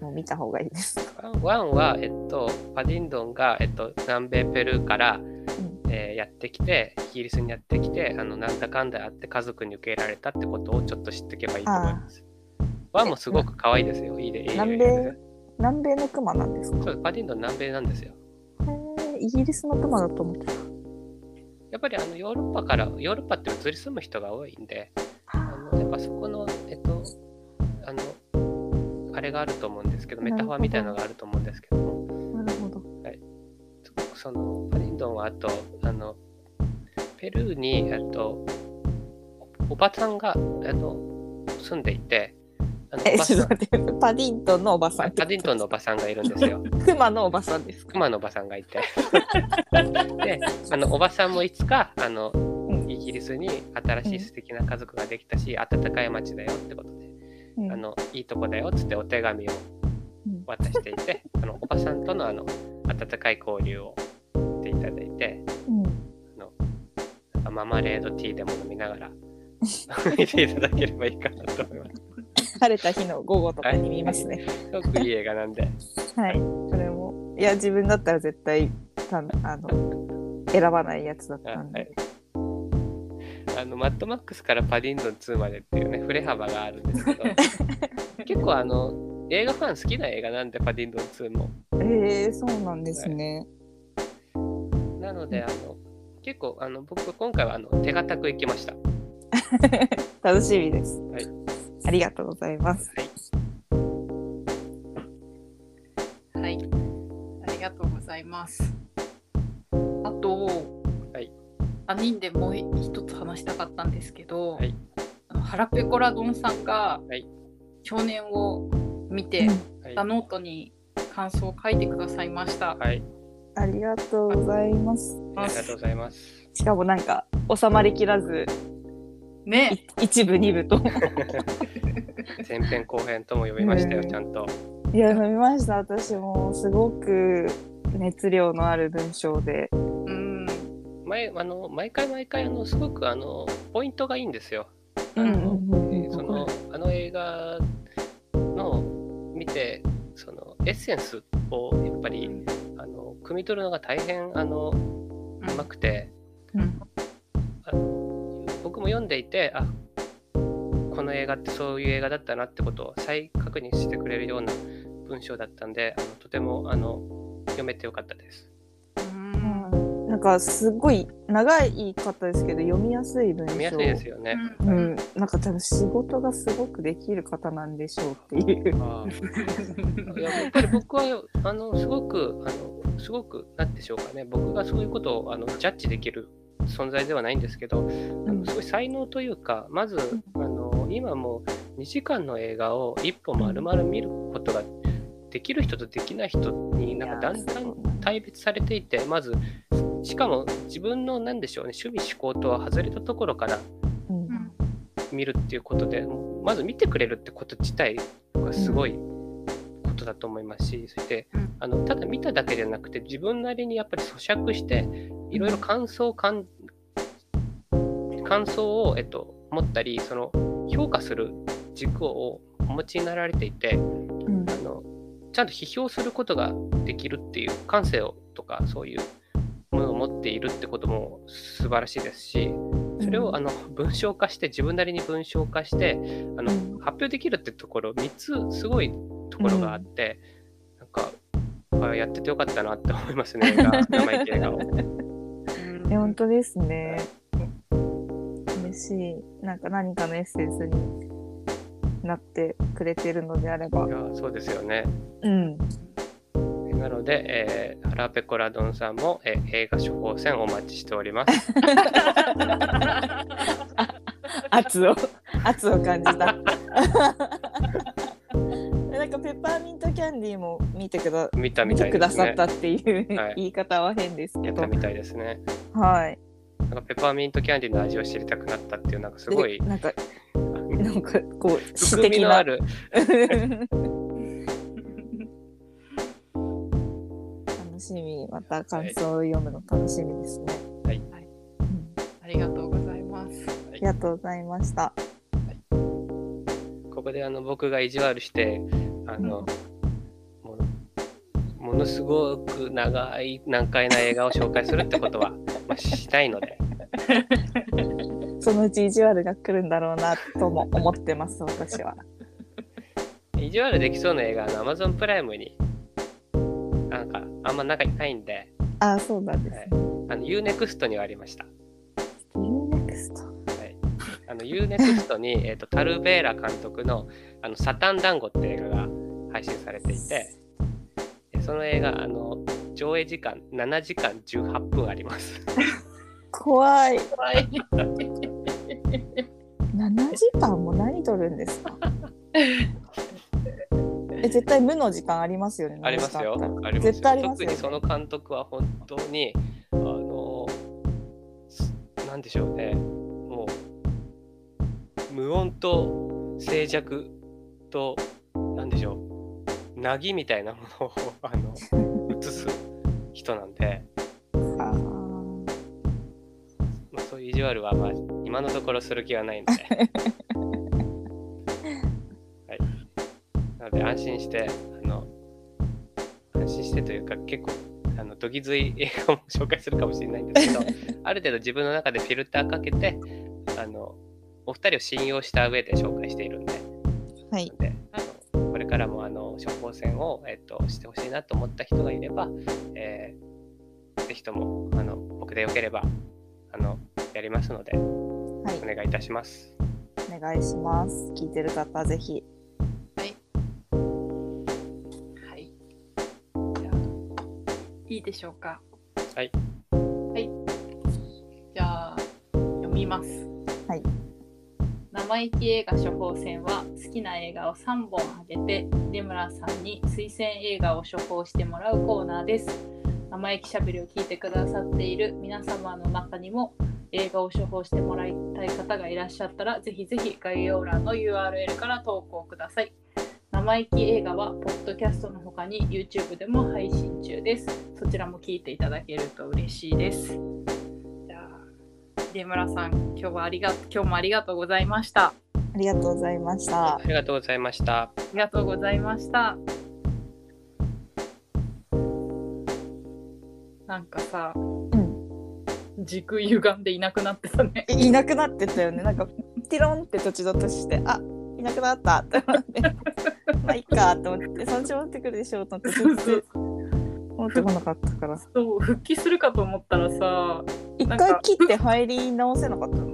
もう見た方がいいですか？ワンは、えっと、パディンドンが、えっと、南米ペルーから、えーやってきて、イギリスにやってきて、あのなんだかんだあって家族に受け入れられたってことをちょっと知っておけばいいと思います。ワンもすごく可愛いですよ。いいで、いいで。南米南米のクマなんですか？そう、パディンドン南米なんですよ。イギリスのクマだと思ってた。やっぱりあのヨーロッパから、ヨーロッパって移り住む人が多いんで、あのやっぱそこの、えっと、あの、あれがあると思うんですけど、メタファーみたいなのがあると思うんですけども、なるほど。そのパディンドンはあと、あの、ペルーに、えっと、おおばさんが、あの、住んでいて、えちょっと待ってパディントンのおばさん。パディントンのおばさんがいるんですよ。クマのおばさんですか？熊のおばさんがいて。で、あの、おばさんもいつか、あの、うんイギリスに新しい素敵な家族ができたし、温かい街だよってことで、うんあの、いいとこだよっつってお手紙をうん渡していて、あの、おばさんとのあの、温かい交流をしていただいて、うんなんかママレードティーでも飲みながら見ていただければいいかなと思います。晴れた日の午後とかに見ますね。すごくいい映画なんで。はい。これもいや自分だったら絶対たあの選ばないやつだったんはいで。あのマッドマックスからパディントン2までっていうね振れ幅があるんですけど 結構あの映画ファン好きな映画なんでパディントン2もえー、そうなんですね。なのであの結構あの僕今回はあの手堅く行きました 楽しみです。はいありがとうございます。はいはい。ありがとうございます。あと、はい他人でもう一つ話したかったんですけど、はいあの腹ペコラドンさんがはい少年を見て、はいたノートに感想を書いてくださいました。はいありがとうございます。ありがとうございますしかもなんか収まりきらずね、い一部二部と前編後編とも呼びましたようん。ちゃんと。いや飲みました。私もすごく熱量のある文章で。うん、毎あの毎回毎回あのすごくあのポイントがいいんですよ。あうんのうんうん。えーそのあの映画の見てそのエッセンスをやっぱりあの汲み取るのが大変あのうまくて。うん。あの僕も読んでいてあこの映画ってそういう映画だったなってことを再確認してくれるような文章だったんであのとてもあの読めてよかったです。うんなんかすごい長いかったですけど読みやすい文章読みやすいですよね。うんうん、なんか多分仕事がすごくできる方なんでしょうっていう。やっぱり僕はあのすごくあのすごくなんでしょうかね僕がそういうことをあのジャッジできる存在ではないんですけど、あのすごい才能というかまずあの今もう2時間の映画を1本丸々見ることができる人とできない人になんかだんだん大別されていてまずしかも自分の何でしょうね趣味思考とは外れたところから見るっていうことでまず見てくれるってこと自体がすごいこことだと思いますしそしてうん。あのただ見ただけじゃなくて自分なりにやっぱり咀嚼していろいろ感想を感感想を、えっと、持ったりその評価する軸をお持ちになられていてうん。あのちゃんと批評することができるっていう感性をとかそういうものを持っているってことも素晴らしいですしそれをあの文章化して自分なりに文章化してあのうん。発表できるってところ3つすごいところがあって、なんかあやっててよかったなって思いますね。生意気映画を。いや本当ですね。嬉しい。なんか何かのエッセンスになってくれてるのであればい。やそうですよね。うん。なので、えー、ハラペコラドンさんも、えー映画処方箋お待ちしております。圧を圧を感じた。なんかペッパーミントキャンディーも見てくだ見たみ見たいねてくださっ。たっていう、はい言い方は変ですけど見た、みたいですね。はい。なんかペッパーミントキャンディーの味を知りたくなったっていうなんかすごいでなんかなんかこう詩的なのある。楽しみ。また感想を読むの楽しみですね。はい。うんありがとうございます。ありがとうございました。ここであの僕が意地悪してあの、もうものすごく長い難解な映画を紹介するってことは、まあ、したいので そのうち意地悪が来るんだろうなとも思ってます私は。意地悪できそうな映画は Amazon プライムになんかあんま仲ないんでああそうなんですね。あの UNEXT にはありました。UNEXT はい、あの UNEXT に、えー、とタルベーラ監督の「あのサタン団子」って映画が配信されていてでその映画あの上映時間7時間18分あります。怖い。はい。7時間も何撮るんですか？え絶対無の時間ありますよね。ありますよ7時間ありますよ絶対ありますよ、ね。特にその監督は本当にあのすなんでしょうねもう無音と静寂となんでしょうなぎみたいなものをあの 映す人なんで。まあ、そういう意地悪は、まあ、今のところする気はないので。はい。なので、安心して、あの、安心してというか、結構、あの、どぎづい映画も紹介するかもしれないんですけど、ある程度自分の中でフィルターかけて、あの、お二人を信用した上で紹介しているんで、はい。これからもあの処方箋を、えっとしてほしいなと思った人がいれば、えーぜひともあの僕でよければあのやりますのではいお。願いいたします。お願いします。聞いてる方ぜひ。はい。じゃあ、いいでしょうか。はい。はい。じゃあ、読みます。生意気映画処方箋は好きな映画を3本あげて出村さんに推薦映画を処方してもらうコーナーです。生意気しゃべりを聞いてくださっている皆様の中にも映画を処方してもらいたい方がいらっしゃったらぜひぜひ概要欄の URL から投稿ください。生意気映画はポッドキャストの他に YouTube でも配信中です。そちらも聞いていただけると嬉しいです。出村さん今日はありが今日もありがとうございましたありがとうございましたあ。りがとうございました。ありがとうございましたなんかさうん。軸歪んでいなくなってたねいいなくなってたよね。なんかティロンって土地土として、あいなくなったって思って、まあいいかと思って、そのうち戻ってくるでしょうと思って、戻ってこなかったから。そう復帰するかと思ったらさ一回切って入り直せなかったの？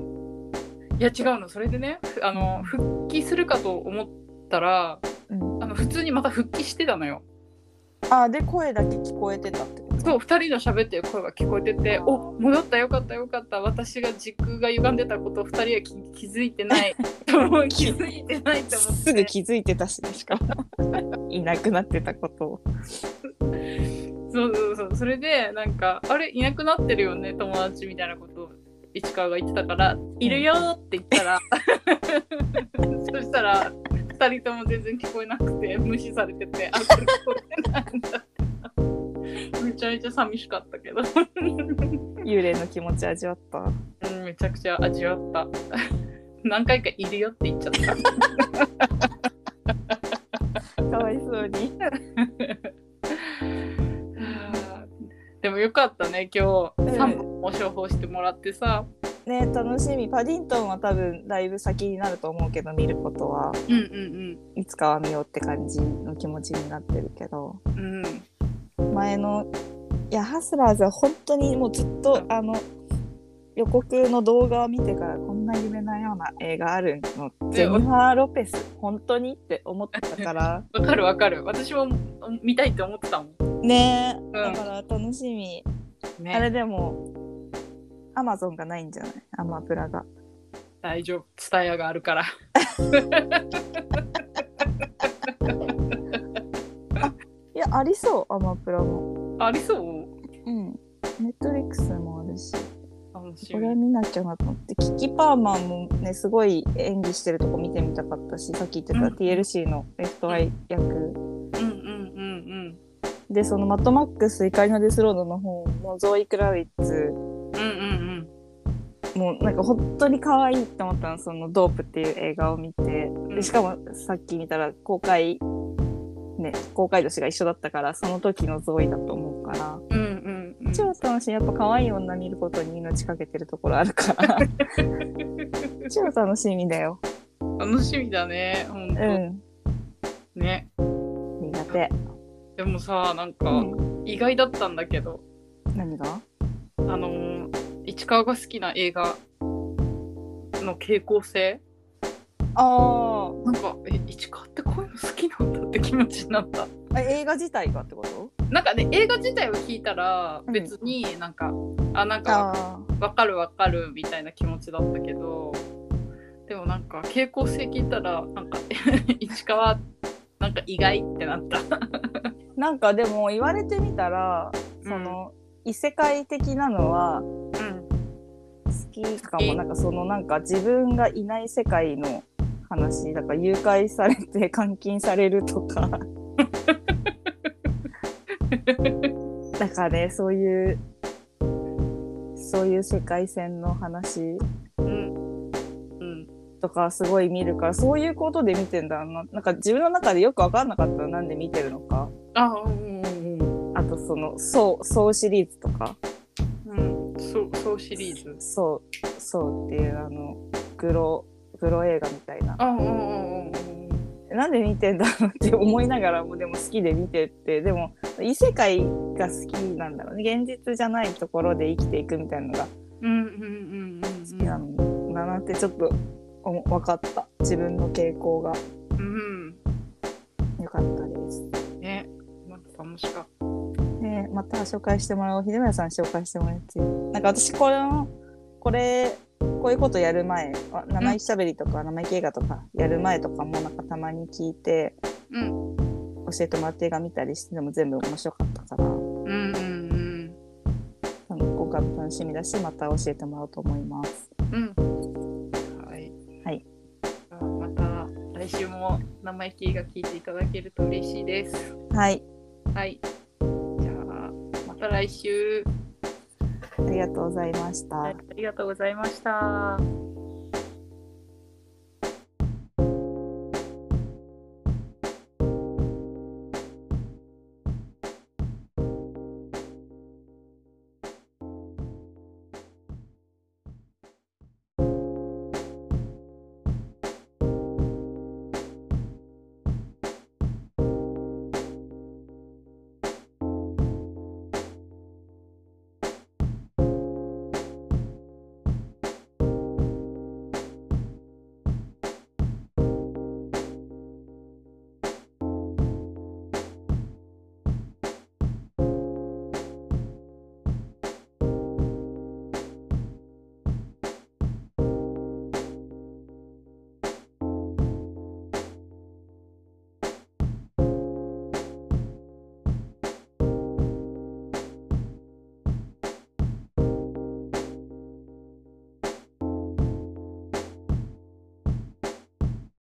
いや違うのそれでねふあの復帰するかと思ったらうん。あの普通にまた復帰してたのよあで、声だけ聞こえてたってこと？そう2人の喋ってる声が聞こえててお戻ったよかったよかった私が軸が歪んでたことを2人は気気づいてない 気づいてないと思ってすぐ気づいてたしね、しかも。いなくなってたことを。そうそうそう。それでなんかあれいなくなってるよね友達みたいなことを市川が言ってたから「いるよ」って言ったら そしたら2人とも全然聞こえなくて無視されててあこれ聞こえないんだめちゃめちゃ寂しかったけど、幽霊の気持ち味わった。うん、めちゃくちゃ味わった。何回かいるよって言っちゃった。かわいそうにでもよかったね今日。うん。3本も処方してもらってさ、ね楽しみ。パディントンは多分だいぶ先になると思うけど見ることは。うんうんいつかは見ようって感じの気持ちになってるけど。うんうん。前のいやハスラーズは本当にもうずっとあの予告の動画を見てからこんな夢のような映画あるのジェニファー・ロペス本当にって思ってたから。わかるわかる。私も見たいって思ってたもん。ねえ、ん。だから楽しみ、ね。あれでもアマゾンがないんじゃない？アマプラが。大丈夫。ツタヤがあるから。いやありそうアマプラも。ありそう？これみ見なきゃなと思ってキキ・パーマーもねすごい演技してるとこ見てみたかったしさっき言ってたうん。TLC のレフトアイ役、うんうんうん。でそのマッドマックス怒りのデスロードの方もゾーイ・クラヴィッツ。うんうんうん。もうなんか本当に可愛いって思ったのその「ドープ」っていう映画を見て。うん。でしかもさっき見たら公開ね公開年が一緒だったからその時のゾーイだと思うから。うんうんうん超楽しいやっぱ可愛い女見ることに命かけてるところあるから。超楽しみだよ。楽しみだねほんと、うん。ね。苦手、でもさなんかうん、意外だったんだけど。何が？あのー市川が好きな映画の傾向性。あなんかえ市川ってこういうの好きなんだって気持ちになった。あ映画自体がってこと？なんかね映画自体を聞いたらうん。別になんか、あなんかあわかるわかるみたいな気持ちだったけどでもなんか傾向性聞いたらなんか 市川なんか意外ってなった。なんかでも言われてみたらその、異世界的なのはうん好きかも。なんかそのなんか自分がいない世界の話だから誘拐されて監禁されるとか だからねそういうそういう世界線の話。うんうん。とかすごい見るからそういうことで見てんだな。なんか自分の中でよく分かんなかったのなんで見てるのか。あうんうんあとその「そう」そうシリーズとか。うん。うんそうそうシリーズ「そう」そうっていうあのグログロ映画みたいな。あうんうんうんうんなんで見てんだろうって思いながらもでも好きで見てってでも異世界が好きなんだろうね。現実じゃないところで生きていくみたいなのがうんうんうん。うん好きなんだなってちょっとお分かった。自分の傾向が。うん良かったです。ねなんか楽しかっねまた紹介してもらおう。秀村さん紹介してもらって。なんか私これのこれこういうことやる前あ生意気しゃべりとか生意気映画とかやる前とかもなんかたまに聞いてたうん。教えてもらって映画見たりしてでも全部面白かったから。うんうんあの今回も楽しみだしまた教えてもらおうと思います。うん。うんはい。はいあまた来週も生意気が聞いていただけると嬉しいです。はい。はい。じゃあまた来週。ありがとうございました。ありがとうございました。